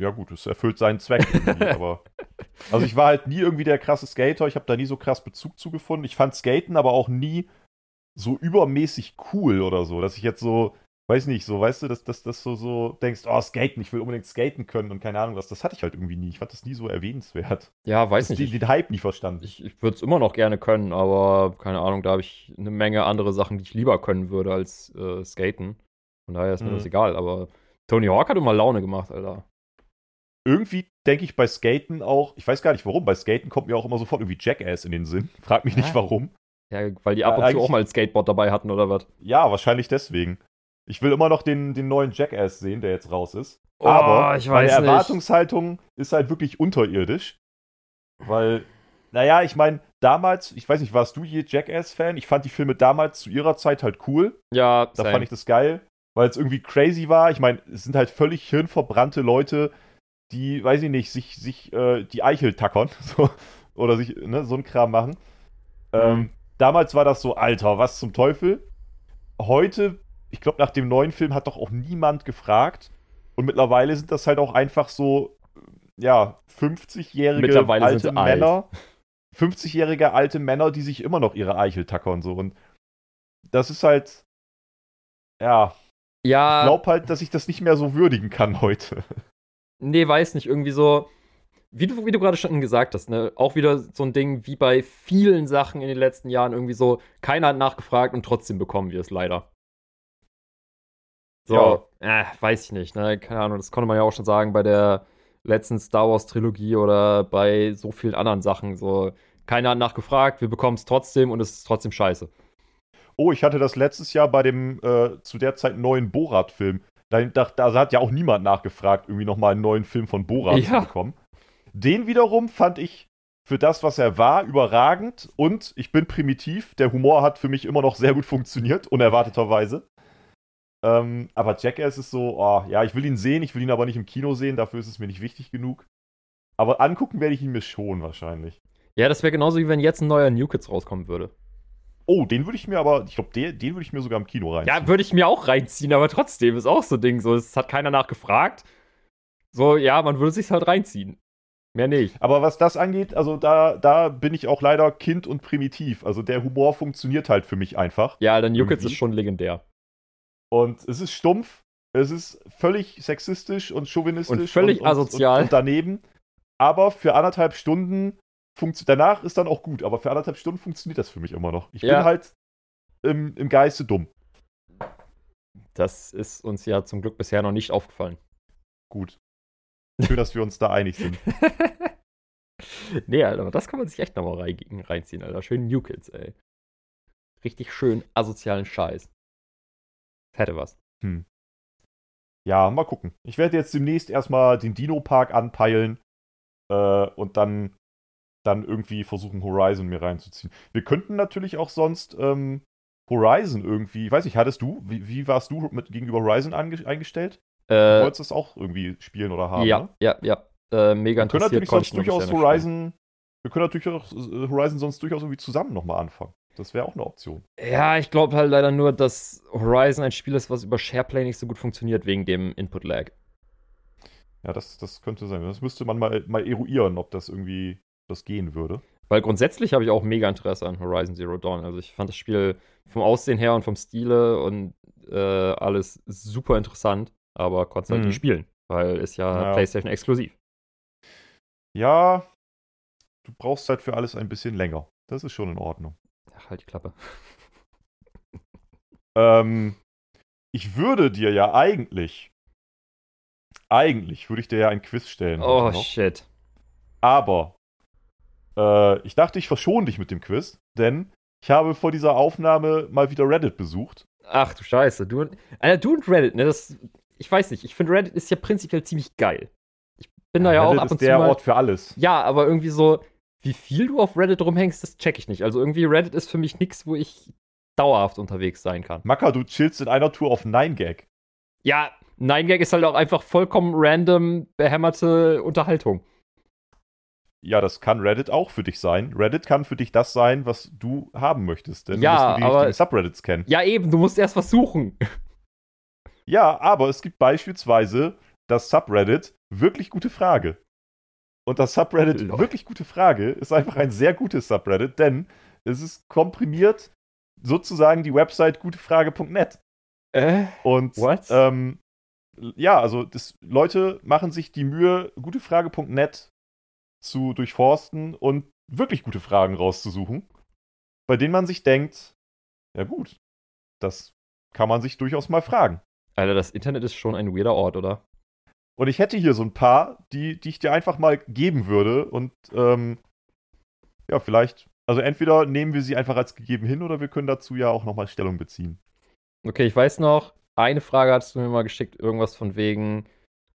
B: Ja gut, es erfüllt seinen Zweck aber also ich war halt nie irgendwie der krasse Skater. Ich habe da nie so krass Bezug zu gefunden. Ich fand Skaten aber auch nie so übermäßig cool oder so, dass ich jetzt so weiß nicht, so, weißt du, dass, dass, dass du so denkst, oh, skaten, ich will unbedingt skaten können und keine Ahnung was. Das hatte ich halt irgendwie nie. Ich fand das nie so erwähnenswert.
A: Ja, weiß
B: das
A: nicht.
B: Den, den Hype nie verstanden.
A: Ich, ich würde es immer noch gerne können, aber keine Ahnung, da habe ich eine Menge andere Sachen, die ich lieber können würde als äh, skaten. Von daher ist mir mhm. das egal, aber Tony Hawk hat immer Laune gemacht, Alter.
B: Irgendwie denke ich bei Skaten auch, ich weiß gar nicht warum, bei Skaten kommt mir auch immer sofort irgendwie Jackass in den Sinn. Frag mich nicht warum.
A: Ja, weil die ab und zu auch mal ein Skateboard dabei hatten oder was?
B: Ja, wahrscheinlich deswegen. Ich will immer noch den, den neuen Jackass sehen, der jetzt raus ist.
A: Oh, Aber ich meine
B: Erwartungshaltung ist halt wirklich unterirdisch. Weil, naja, ich meine, damals, ich weiß nicht, warst du je Jackass-Fan? Ich fand die Filme damals zu ihrer Zeit halt cool.
A: Ja,
B: Da same. fand ich das geil, weil es irgendwie crazy war. Ich meine, es sind halt völlig hirnverbrannte Leute, die, weiß ich nicht, sich, sich äh, die Eichel tackern. So, oder sich, ne, so ein Kram machen. Mhm. Ähm, damals war das so, Alter, was zum Teufel? Heute ich glaube, nach dem neuen Film hat doch auch niemand gefragt. Und mittlerweile sind das halt auch einfach so, ja, 50-jährige alte Männer. 50-jährige alte Männer, die sich immer noch ihre Eichel tackern so. Und das ist halt, ja.
A: Ja.
B: Ich glaube halt, dass ich das nicht mehr so würdigen kann heute.
A: Nee, weiß nicht. Irgendwie so, wie du, wie du gerade schon gesagt hast, ne, auch wieder so ein Ding wie bei vielen Sachen in den letzten Jahren, irgendwie so, keiner hat nachgefragt und trotzdem bekommen wir es leider. So, ja. äh, weiß ich nicht, ne? Keine Ahnung, das konnte man ja auch schon sagen bei der letzten Star Wars Trilogie oder bei so vielen anderen Sachen. So, keiner hat nachgefragt, wir bekommen es trotzdem und es ist trotzdem scheiße.
B: Oh, ich hatte das letztes Jahr bei dem äh, zu der Zeit neuen Borat-Film. Da, da, da, hat ja auch niemand nachgefragt, irgendwie nochmal einen neuen Film von Borat ja. zu bekommen. Den wiederum fand ich für das, was er war, überragend und ich bin primitiv. Der Humor hat für mich immer noch sehr gut funktioniert, unerwarteterweise. Ähm, aber Jackass ist so, oh, ja, ich will ihn sehen, ich will ihn aber nicht im Kino sehen, dafür ist es mir nicht wichtig genug. Aber angucken werde ich ihn mir schon wahrscheinlich.
A: Ja, das wäre genauso wie wenn jetzt ein neuer New Kids rauskommen würde.
B: Oh, den würde ich mir aber, ich glaube, den, den würde ich mir sogar im Kino reinziehen.
A: Ja, würde ich mir auch reinziehen, aber trotzdem ist auch so ein Ding, so, es hat keiner nachgefragt. So, ja, man würde sich halt reinziehen. Mehr nicht.
B: Aber was das angeht, also da, da bin ich auch leider Kind und primitiv. Also der Humor funktioniert halt für mich einfach.
A: Ja, dann Juckets ist schon legendär.
B: Und es ist stumpf, es ist völlig sexistisch und chauvinistisch.
A: Und völlig
B: und,
A: asozial.
B: Und, und, daneben. Aber für anderthalb Stunden funktioniert. Danach ist dann auch gut, aber für anderthalb Stunden funktioniert das für mich immer noch. Ich ja. bin halt im, im Geiste dumm.
A: Das ist uns ja zum Glück bisher noch nicht aufgefallen.
B: Gut. Schön, dass wir uns da einig sind.
A: nee, Alter, das kann man sich echt nochmal rein, reinziehen, Alter. Schön New Kids, ey. Richtig schön asozialen Scheiß. Hätte was. Hm.
B: Ja, mal gucken. Ich werde jetzt demnächst erstmal den Dino-Park anpeilen äh, und dann, dann irgendwie versuchen, Horizon mir reinzuziehen. Wir könnten natürlich auch sonst ähm, Horizon irgendwie, ich weiß nicht, hattest du, wie, wie warst du mit, gegenüber Horizon eingestellt? Äh, du wolltest es auch irgendwie spielen oder haben?
A: Ja, ne? ja, ja. Äh, mega
B: wir können natürlich sonst durchaus Horizon, wir können natürlich auch äh, Horizon sonst durchaus irgendwie zusammen nochmal anfangen. Das wäre auch eine Option.
A: Ja, ich glaube halt leider nur, dass Horizon ein Spiel ist, was über SharePlay nicht so gut funktioniert wegen dem Input-Lag.
B: Ja, das, das könnte sein. Das müsste man mal, mal eruieren, ob das irgendwie das gehen würde.
A: Weil grundsätzlich habe ich auch mega Interesse an Horizon Zero Dawn. Also ich fand das Spiel vom Aussehen her und vom Stile und äh, alles super interessant aber konnte halt mhm. nicht spielen, weil ist ja, ja. PlayStation exklusiv.
B: Ja, du brauchst halt für alles ein bisschen länger. Das ist schon in Ordnung.
A: Ach, halt die Klappe.
B: ähm, ich würde dir ja eigentlich, eigentlich würde ich dir ja ein Quiz stellen.
A: Oh, shit.
B: Aber äh, ich dachte, ich verschone dich mit dem Quiz, denn ich habe vor dieser Aufnahme mal wieder Reddit besucht.
A: Ach du Scheiße, du, Alter, du und Reddit, ne, das ich weiß nicht, ich finde Reddit ist ja prinzipiell ziemlich geil. Ich bin da ja, ja auch ab und
B: zu. der mal, Ort für alles.
A: Ja, aber irgendwie so, wie viel du auf Reddit rumhängst, das check ich nicht. Also irgendwie Reddit ist für mich nichts, wo ich dauerhaft unterwegs sein kann.
B: Macker, du chillst in einer Tour auf 9gag.
A: Ja, 9gag ist halt auch einfach vollkommen random behämmerte Unterhaltung.
B: Ja, das kann Reddit auch für dich sein. Reddit kann für dich das sein, was du haben möchtest.
A: Denn ja, du musst die aber,
B: Subreddits kennen.
A: Ja, eben, du musst erst was suchen.
B: Ja, aber es gibt beispielsweise das Subreddit wirklich gute Frage. Und das Subreddit Lol. wirklich gute Frage ist einfach ein sehr gutes Subreddit, denn es ist komprimiert sozusagen die Website gutefrage.net.
A: Äh?
B: Und? Ähm, ja, also das, Leute machen sich die Mühe, gutefrage.net zu durchforsten und wirklich gute Fragen rauszusuchen, bei denen man sich denkt, ja gut, das kann man sich durchaus mal fragen.
A: Alter, das Internet ist schon ein weirder Ort, oder?
B: Und ich hätte hier so ein paar, die, die ich dir einfach mal geben würde. Und ähm, ja, vielleicht, also entweder nehmen wir sie einfach als gegeben hin oder wir können dazu ja auch nochmal Stellung beziehen.
A: Okay, ich weiß noch, eine Frage hattest du mir mal geschickt, irgendwas von wegen,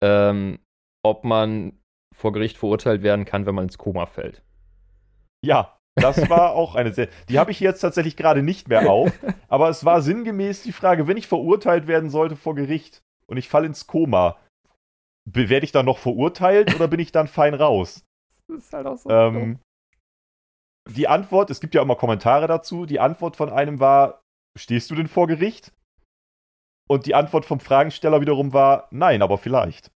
A: ähm, ob man vor Gericht verurteilt werden kann, wenn man ins Koma fällt.
B: Ja, das war auch eine sehr. Die habe ich jetzt tatsächlich gerade nicht mehr auf. Aber es war sinngemäß die Frage, wenn ich verurteilt werden sollte vor Gericht und ich falle ins Koma, werde ich dann noch verurteilt oder bin ich dann fein raus?
A: Das ist halt auch so.
B: Ähm, die Antwort, es gibt ja immer Kommentare dazu, die Antwort von einem war, stehst du denn vor Gericht? Und die Antwort vom Fragensteller wiederum war, nein, aber vielleicht.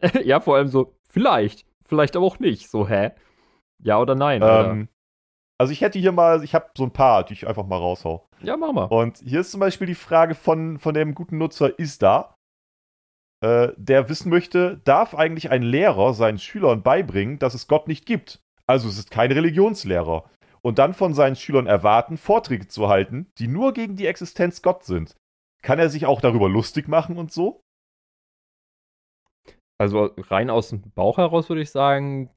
A: ja, vor allem so, vielleicht, vielleicht aber auch nicht. So, hä? Ja oder nein? Ähm,
B: also ich hätte hier mal, ich habe so ein paar, die ich einfach mal raushau.
A: Ja, mach mal.
B: Und hier ist zum Beispiel die Frage von, von dem guten Nutzer Isda, äh, der wissen möchte, darf eigentlich ein Lehrer seinen Schülern beibringen, dass es Gott nicht gibt? Also es ist kein Religionslehrer. Und dann von seinen Schülern erwarten, Vorträge zu halten, die nur gegen die Existenz Gott sind. Kann er sich auch darüber lustig machen und so?
A: Also rein aus dem Bauch heraus würde ich sagen,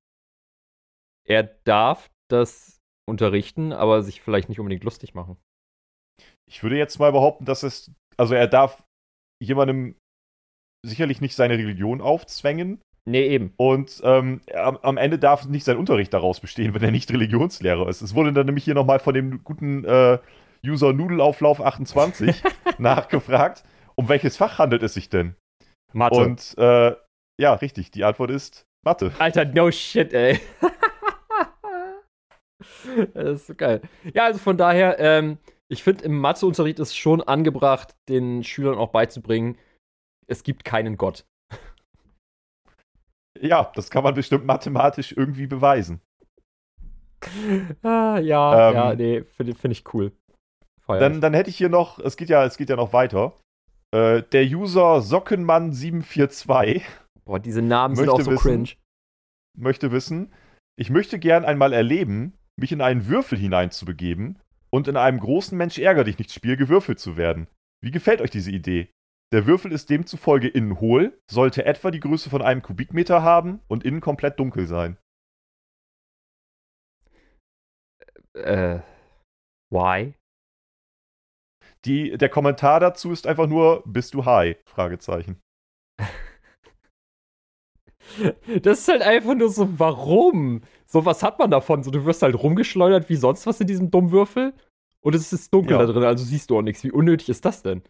A: er darf das unterrichten, aber sich vielleicht nicht unbedingt lustig machen.
B: Ich würde jetzt mal behaupten, dass es, also er darf jemandem sicherlich nicht seine Religion aufzwängen.
A: Nee, eben.
B: Und ähm, am, Ende darf nicht sein Unterricht daraus bestehen, wenn er nicht Religionslehrer ist. Es wurde dann nämlich hier nochmal von dem guten äh, User Nudelauflauf 28 nachgefragt, um welches Fach handelt es sich denn?
A: Mathe.
B: Und äh, ja, richtig, die Antwort ist Mathe.
A: Alter, no shit, ey. das ist so geil. Ja, also von daher, ähm, ich finde, im Matheunterricht ist schon angebracht, den Schülern auch beizubringen, es gibt keinen Gott.
B: Ja, das kann man bestimmt mathematisch irgendwie beweisen.
A: Ah, ja, ähm, ja, nee, finde find ich cool.
B: Dann, dann hätte ich hier noch, es geht ja, es geht ja noch weiter. Äh, der User Sockenmann742.
A: Boah, diese Namen sind auch so wissen, cringe.
B: Möchte wissen, ich möchte gern einmal erleben, mich in einen Würfel hineinzubegeben und in einem großen Mensch ärger dich nicht Spiel gewürfelt zu werden. Wie gefällt euch diese Idee? Der Würfel ist demzufolge innen hohl, sollte etwa die Größe von einem Kubikmeter haben und innen komplett dunkel sein.
A: Äh, why?
B: Die, der Kommentar dazu ist einfach nur, bist du high? Fragezeichen.
A: Das ist halt einfach nur so, warum? So, was hat man davon? So, du wirst halt rumgeschleudert wie sonst was in diesem dummen Würfel und es ist dunkel ja. da drin, also siehst du auch nichts. Wie unnötig ist das denn?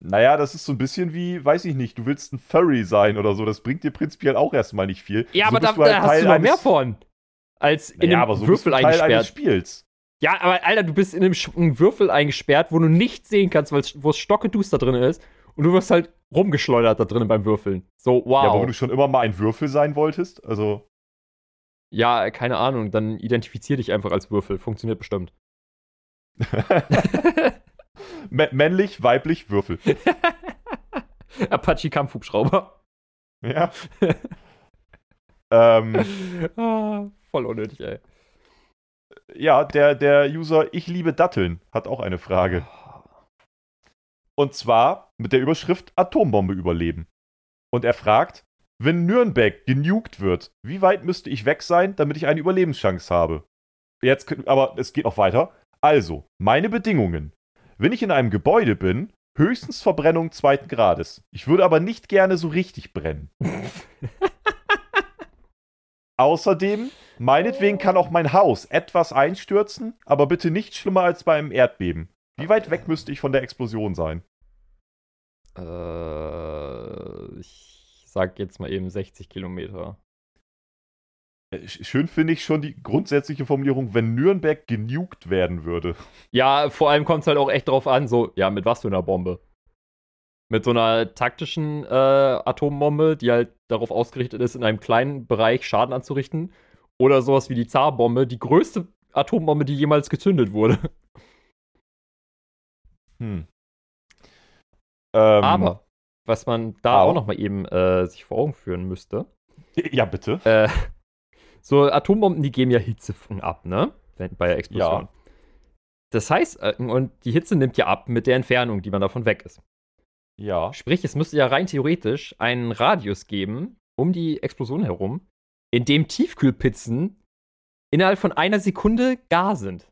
B: Naja, das ist so ein bisschen wie, weiß ich nicht, du willst ein Furry sein oder so. Das bringt dir prinzipiell auch erstmal nicht viel.
A: Ja, so aber da, halt da hast du noch mehr von. Als in naja, einem
B: so
A: Würfel
B: Teil eingesperrt. Eines Spiels.
A: Ja, aber Alter, du bist in einem, einem Würfel eingesperrt, wo du nichts sehen kannst, wo es stockeduster drin ist. Und du wirst halt rumgeschleudert da drinnen beim Würfeln. So, wow. Ja, aber
B: wenn du schon immer mal ein Würfel sein wolltest, also.
A: Ja, keine Ahnung, dann identifizier dich einfach als Würfel. Funktioniert bestimmt.
B: männlich, weiblich, Würfel.
A: Apache Kampfhubschrauber.
B: Ja. ähm,
A: ah, voll unnötig, ey.
B: Ja, der, der User Ich liebe Datteln hat auch eine Frage. Und zwar mit der Überschrift Atombombe überleben. Und er fragt, wenn Nürnberg genugt wird, wie weit müsste ich weg sein, damit ich eine Überlebenschance habe? Jetzt, aber es geht noch weiter. Also, meine Bedingungen. Wenn ich in einem Gebäude bin, höchstens Verbrennung zweiten Grades. Ich würde aber nicht gerne so richtig brennen. Außerdem, meinetwegen kann auch mein Haus etwas einstürzen, aber bitte nicht schlimmer als bei einem Erdbeben. Wie weit weg müsste ich von der Explosion sein?
A: Äh, ich sag jetzt mal eben 60 Kilometer.
B: Äh, schön finde ich schon die grundsätzliche Formulierung, wenn Nürnberg genugt werden würde.
A: Ja, vor allem kommt es halt auch echt drauf an, so, ja, mit was für einer Bombe? Mit so einer taktischen äh, Atombombe, die halt darauf ausgerichtet ist, in einem kleinen Bereich Schaden anzurichten. Oder sowas wie die Zarbombe, die größte Atombombe, die jemals gezündet wurde.
B: Hm.
A: Ähm, Aber, was man da auch, auch noch mal eben äh, sich vor Augen führen müsste.
B: Ja, bitte.
A: Äh, so Atombomben, die geben ja Hitze ab, ne? Bei der Explosion. Ja. Das heißt, äh, und die Hitze nimmt ja ab mit der Entfernung, die man davon weg ist.
B: Ja.
A: Sprich, es müsste ja rein theoretisch einen Radius geben, um die Explosion herum, in dem Tiefkühlpizzen innerhalb von einer Sekunde gar sind.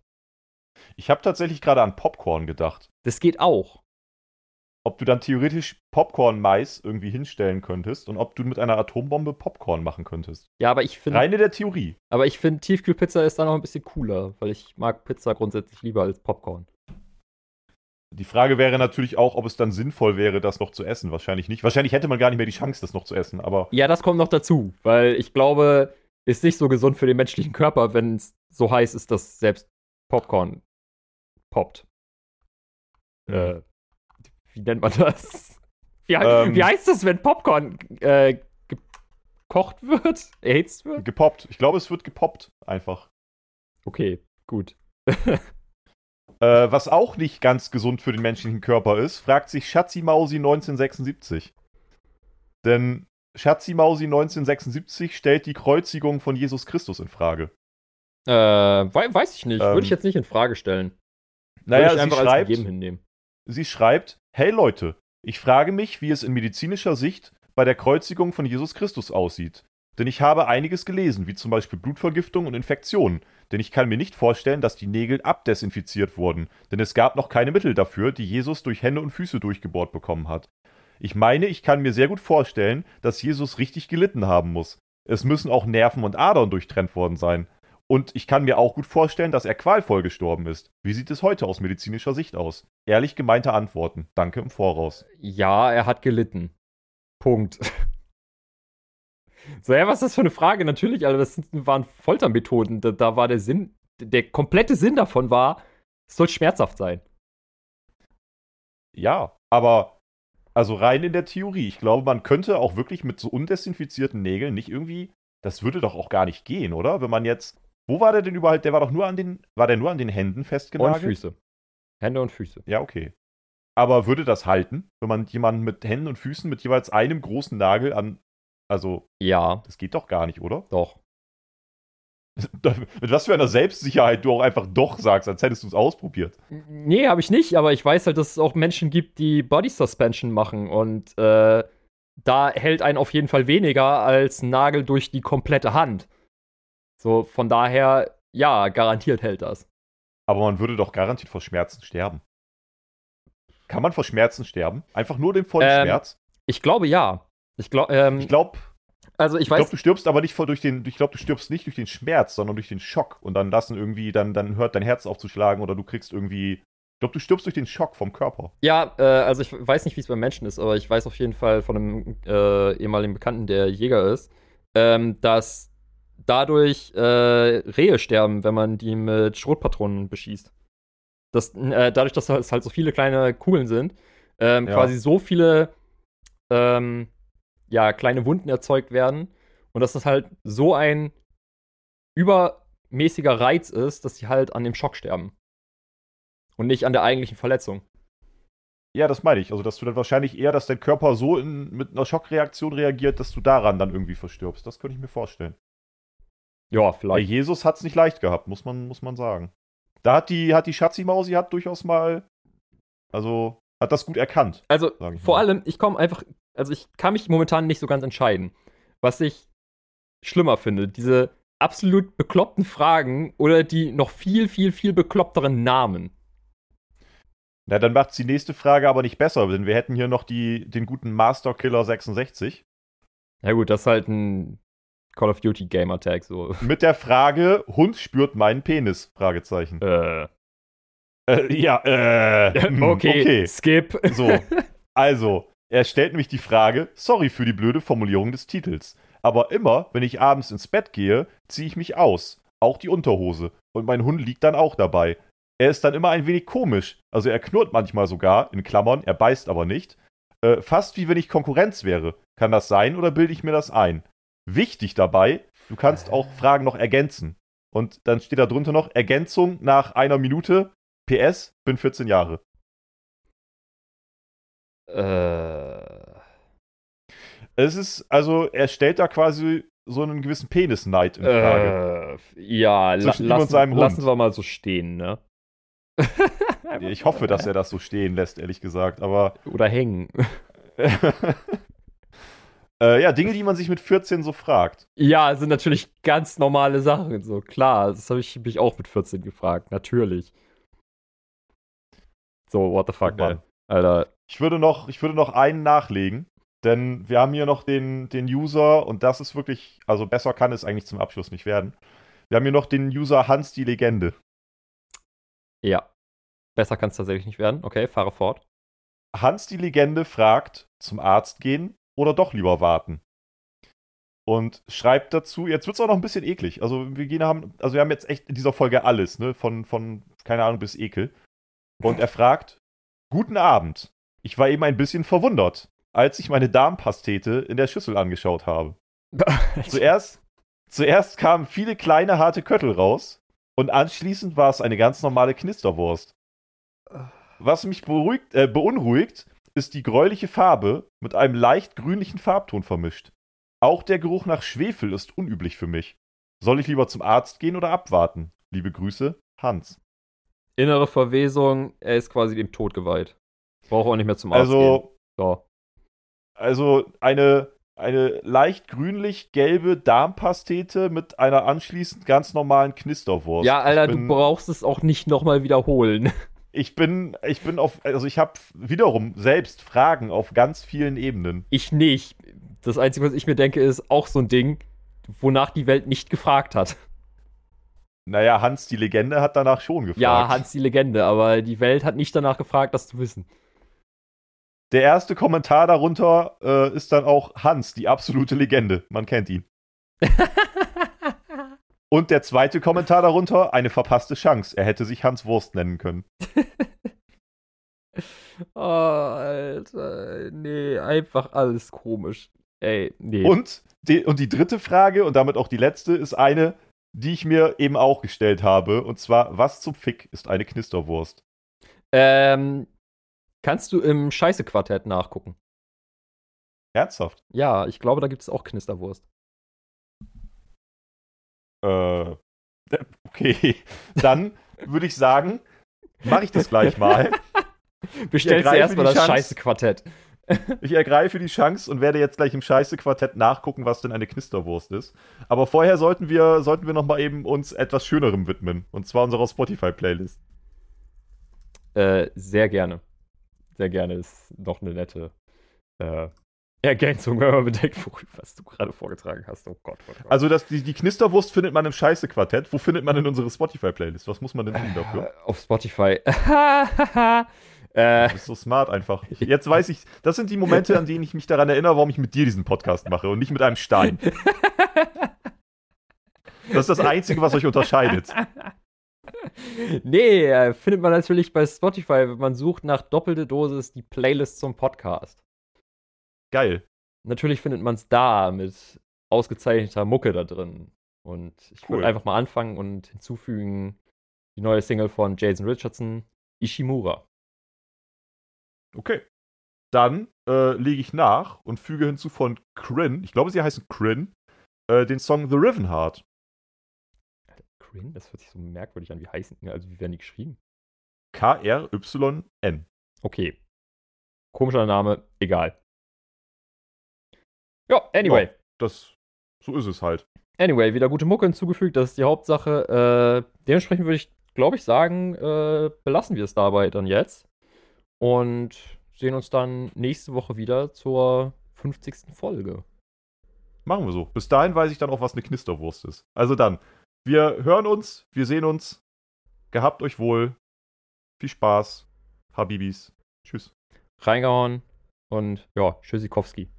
B: Ich habe tatsächlich gerade an Popcorn gedacht.
A: Das geht auch.
B: Ob du dann theoretisch Popcorn-Mais irgendwie hinstellen könntest und ob du mit einer Atombombe Popcorn machen könntest.
A: Ja, aber ich finde.
B: Reine der Theorie.
A: Aber ich finde, Tiefkühlpizza ist da noch ein bisschen cooler, weil ich mag Pizza grundsätzlich lieber als Popcorn.
B: Die Frage wäre natürlich auch, ob es dann sinnvoll wäre, das noch zu essen. Wahrscheinlich nicht. Wahrscheinlich hätte man gar nicht mehr die Chance, das noch zu essen, aber.
A: Ja, das kommt noch dazu, weil ich glaube, ist nicht so gesund für den menschlichen Körper, wenn es so heiß ist, dass selbst Popcorn poppt. Mhm. Äh, wie nennt man das? Wie, ähm, wie, heißt das, wenn Popcorn äh, gekocht wird? Erhitzt wird?
B: Gepoppt. Ich glaube, es wird gepoppt, einfach.
A: Okay, gut.
B: Äh, was auch nicht ganz gesund für den menschlichen Körper ist, fragt sich Schatzi Mausi 1976. Denn Schatzi Mausi 1976 stellt die Kreuzigung von Jesus Christus in Frage.
A: Äh, weiß ich nicht. Ähm, Würde ich jetzt nicht in Frage stellen.
B: Naja, Würde ich einfach sie schreibt, als hinnehmen. Sie schreibt: Hey Leute, ich frage mich, wie es in medizinischer Sicht bei der Kreuzigung von Jesus Christus aussieht. Denn ich habe einiges gelesen, wie zum Beispiel Blutvergiftung und Infektionen. Denn ich kann mir nicht vorstellen, dass die Nägel abdesinfiziert wurden, denn es gab noch keine Mittel dafür, die Jesus durch Hände und Füße durchgebohrt bekommen hat. Ich meine, ich kann mir sehr gut vorstellen, dass Jesus richtig gelitten haben muss. Es müssen auch Nerven und Adern durchtrennt worden sein. Und ich kann mir auch gut vorstellen, dass er qualvoll gestorben ist. Wie sieht es heute aus medizinischer Sicht aus? Ehrlich gemeinte Antworten. Danke im Voraus.
A: Ja, er hat gelitten. Punkt. So, ja, was ist das für eine Frage? Natürlich, also das waren Foltermethoden. Da, da war der Sinn, der komplette Sinn davon war, es soll schmerzhaft sein.
B: Ja, aber Also rein in der Theorie. Ich glaube, man könnte auch wirklich mit so undesinfizierten Nägeln nicht irgendwie. Das würde doch auch gar nicht gehen, oder? Wenn man jetzt. Wo war der denn überhaupt? Der war doch nur an den. War der nur an den Händen festgenagelt?
A: Und Füße. Hände und Füße.
B: Ja, okay. Aber würde das halten, wenn man jemanden mit Händen und Füßen mit jeweils einem großen Nagel an. Also.
A: Ja.
B: Das geht doch gar nicht, oder?
A: Doch.
B: Mit was für einer Selbstsicherheit du auch einfach doch sagst, als hättest du es ausprobiert.
A: Nee, habe ich nicht, aber ich weiß halt, dass es auch Menschen gibt, die Body Suspension machen und äh, da hält einen auf jeden Fall weniger als Nagel durch die komplette Hand. So, von daher, ja, garantiert hält das.
B: Aber man würde doch garantiert vor Schmerzen sterben. Kann man vor Schmerzen sterben? Einfach nur den vollen ähm, Schmerz?
A: Ich glaube ja. Ich, glaub, ähm,
B: ich glaube,
A: also ich,
B: ich glaube, du stirbst aber nicht vor durch den, ich glaube, du stirbst nicht durch den Schmerz, sondern durch den Schock und dann lassen irgendwie, dann, dann hört dein Herz aufzuschlagen oder du kriegst irgendwie. Ich glaube, du stirbst durch den Schock vom Körper.
A: Ja, äh, also ich weiß nicht, wie es beim Menschen ist, aber ich weiß auf jeden Fall von einem äh, ehemaligen Bekannten, der Jäger ist, ähm, dass dadurch äh, Rehe sterben, wenn man die mit Schrotpatronen beschießt. Das, äh, dadurch, dass es halt so viele kleine Kugeln sind, ähm, ja. quasi so viele ähm, ja, kleine Wunden erzeugt werden und dass das halt so ein übermäßiger Reiz ist, dass sie halt an dem Schock sterben. Und nicht an der eigentlichen Verletzung.
B: Ja, das meine ich. Also, dass du dann wahrscheinlich eher, dass dein Körper so in, mit einer Schockreaktion reagiert, dass du daran dann irgendwie verstirbst. Das könnte ich mir vorstellen.
A: Ja, vielleicht.
B: Bei Jesus hat es nicht leicht gehabt, muss man, muss man sagen. Da hat die, hat die Schatzi-Mausi hat durchaus mal, also, hat das gut erkannt.
A: Also, vor mal. allem, ich komme einfach also ich kann mich momentan nicht so ganz entscheiden, was ich schlimmer finde. Diese absolut bekloppten Fragen oder die noch viel, viel, viel bekloppteren Namen.
B: Na, dann macht die nächste Frage aber nicht besser, denn wir hätten hier noch die, den guten Master Killer 66.
A: Ja gut, das ist halt ein Call of Duty Gamer Tag so.
B: Mit der Frage, Hund spürt meinen Penis? Fragezeichen.
A: Äh.
B: äh ja, äh.
A: Hm, okay, okay, skip.
B: So, also, er stellt nämlich die Frage, sorry für die blöde Formulierung des Titels, aber immer, wenn ich abends ins Bett gehe, ziehe ich mich aus, auch die Unterhose, und mein Hund liegt dann auch dabei. Er ist dann immer ein wenig komisch, also er knurrt manchmal sogar, in Klammern, er beißt aber nicht, äh, fast wie wenn ich Konkurrenz wäre. Kann das sein oder bilde ich mir das ein? Wichtig dabei, du kannst auch Fragen noch ergänzen. Und dann steht da drunter noch Ergänzung nach einer Minute. PS, bin 14 Jahre.
A: Äh.
B: Es ist, also, er stellt da quasi so einen gewissen Penisneid in Frage.
A: Äh, ja, la lassen, lassen wir mal so stehen, ne?
B: ich hoffe, dass er das so stehen lässt, ehrlich gesagt, aber.
A: Oder hängen.
B: äh, ja, Dinge, die man sich mit 14 so fragt.
A: Ja, sind natürlich ganz normale Sachen, so klar. Das habe ich mich auch mit 14 gefragt, natürlich. So, what the fuck, ey. Alter.
B: Ich würde noch, ich würde noch einen nachlegen, denn wir haben hier noch den, den User und das ist wirklich, also besser kann es eigentlich zum Abschluss nicht werden. Wir haben hier noch den User Hans die Legende.
A: Ja. Besser kann es tatsächlich nicht werden. Okay, fahre fort.
B: Hans die Legende fragt, zum Arzt gehen oder doch lieber warten? Und schreibt dazu, jetzt wird es auch noch ein bisschen eklig. Also wir gehen haben, also wir haben jetzt echt in dieser Folge alles, ne? Von, von, keine Ahnung, bis Ekel. Und er fragt, Guten Abend. Ich war eben ein bisschen verwundert, als ich meine Darmpastete in der Schüssel angeschaut habe. zuerst, zuerst kamen viele kleine harte Köttel raus und anschließend war es eine ganz normale Knisterwurst. Was mich beruhigt, äh, beunruhigt, ist die gräuliche Farbe mit einem leicht grünlichen Farbton vermischt. Auch der Geruch nach Schwefel ist unüblich für mich. Soll ich lieber zum Arzt gehen oder abwarten? Liebe Grüße, Hans.
A: Innere Verwesung, er ist quasi dem Tod geweiht. Braucht auch nicht mehr zum Arzt
B: also,
A: gehen. So.
B: Also eine, eine leicht grünlich-gelbe Darmpastete mit einer anschließend ganz normalen Knisterwurst.
A: Ja, Alter, bin, du brauchst es auch nicht nochmal wiederholen.
B: Ich bin, ich bin auf, also ich habe wiederum selbst Fragen auf ganz vielen Ebenen.
A: Ich nicht. Das Einzige, was ich mir denke, ist auch so ein Ding, wonach die Welt nicht gefragt hat.
B: Naja, Hans die Legende hat danach schon gefragt.
A: Ja, Hans die Legende, aber die Welt hat nicht danach gefragt, das zu wissen.
B: Der erste Kommentar darunter äh, ist dann auch Hans, die absolute Legende. Man kennt ihn. Und der zweite Kommentar darunter, eine verpasste Chance. Er hätte sich Hans Wurst nennen können.
A: Oh, Alter. Nee, einfach alles komisch. Ey, nee.
B: Und die, und die dritte Frage und damit auch die letzte ist eine, die ich mir eben auch gestellt habe. Und zwar, was zum Fick ist eine Knisterwurst?
A: Ähm, kannst du im Scheiße-Quartett nachgucken?
B: Ernsthaft?
A: Ja, ich glaube, da gibt es auch Knisterwurst.
B: Äh, okay. Dann würde ich sagen, mache ich das gleich mal.
A: Bestellst du erstmal das Scheiße-Quartett.
B: Ich ergreife die Chance und werde jetzt gleich im Scheiße-Quartett nachgucken, was denn eine Knisterwurst ist. Aber vorher sollten wir, sollten wir noch mal eben uns etwas Schönerem widmen. Und zwar unserer Spotify-Playlist.
A: Äh, sehr gerne. Sehr gerne ist noch eine nette äh, Ergänzung, wenn man bedenkt, was du gerade vorgetragen hast. Oh Gott, oh Gott.
B: Also das, die, die Knisterwurst findet man im Scheiße-Quartett. Wo findet man denn unsere Spotify-Playlist? Was muss man denn tun dafür?
A: Äh, auf Spotify.
B: Äh, du bist so smart einfach. Jetzt weiß ich, das sind die Momente, an denen ich mich daran erinnere, warum ich mit dir diesen Podcast mache und nicht mit einem Stein. Das ist das Einzige, was euch unterscheidet.
A: Nee, äh, findet man natürlich bei Spotify, wenn man sucht nach doppelte Dosis die Playlist zum Podcast.
B: Geil.
A: Natürlich findet man es da mit ausgezeichneter Mucke da drin. Und ich cool. würde einfach mal anfangen und hinzufügen die neue Single von Jason Richardson, Ishimura.
B: Okay. Dann äh, lege ich nach und füge hinzu von Kryn, ich glaube, sie heißen Kryn, äh, den Song The Riven Heart.
A: Kryn? Das hört sich so merkwürdig an. Wie heißen die? Also, wie werden die geschrieben?
B: K-R-Y-N.
A: Okay. Komischer Name, egal. Ja, anyway. Ja,
B: das, so ist es halt.
A: Anyway, wieder gute Mucke hinzugefügt, das ist die Hauptsache. Äh, dementsprechend würde ich, glaube ich, sagen, äh, belassen wir es dabei dann jetzt. Und sehen uns dann nächste Woche wieder zur 50. Folge.
B: Machen wir so. Bis dahin weiß ich dann auch, was eine Knisterwurst ist. Also dann, wir hören uns, wir sehen uns. Gehabt euch wohl. Viel Spaß. Habibis. Tschüss.
A: Reingehauen und ja, Tschüssikowski.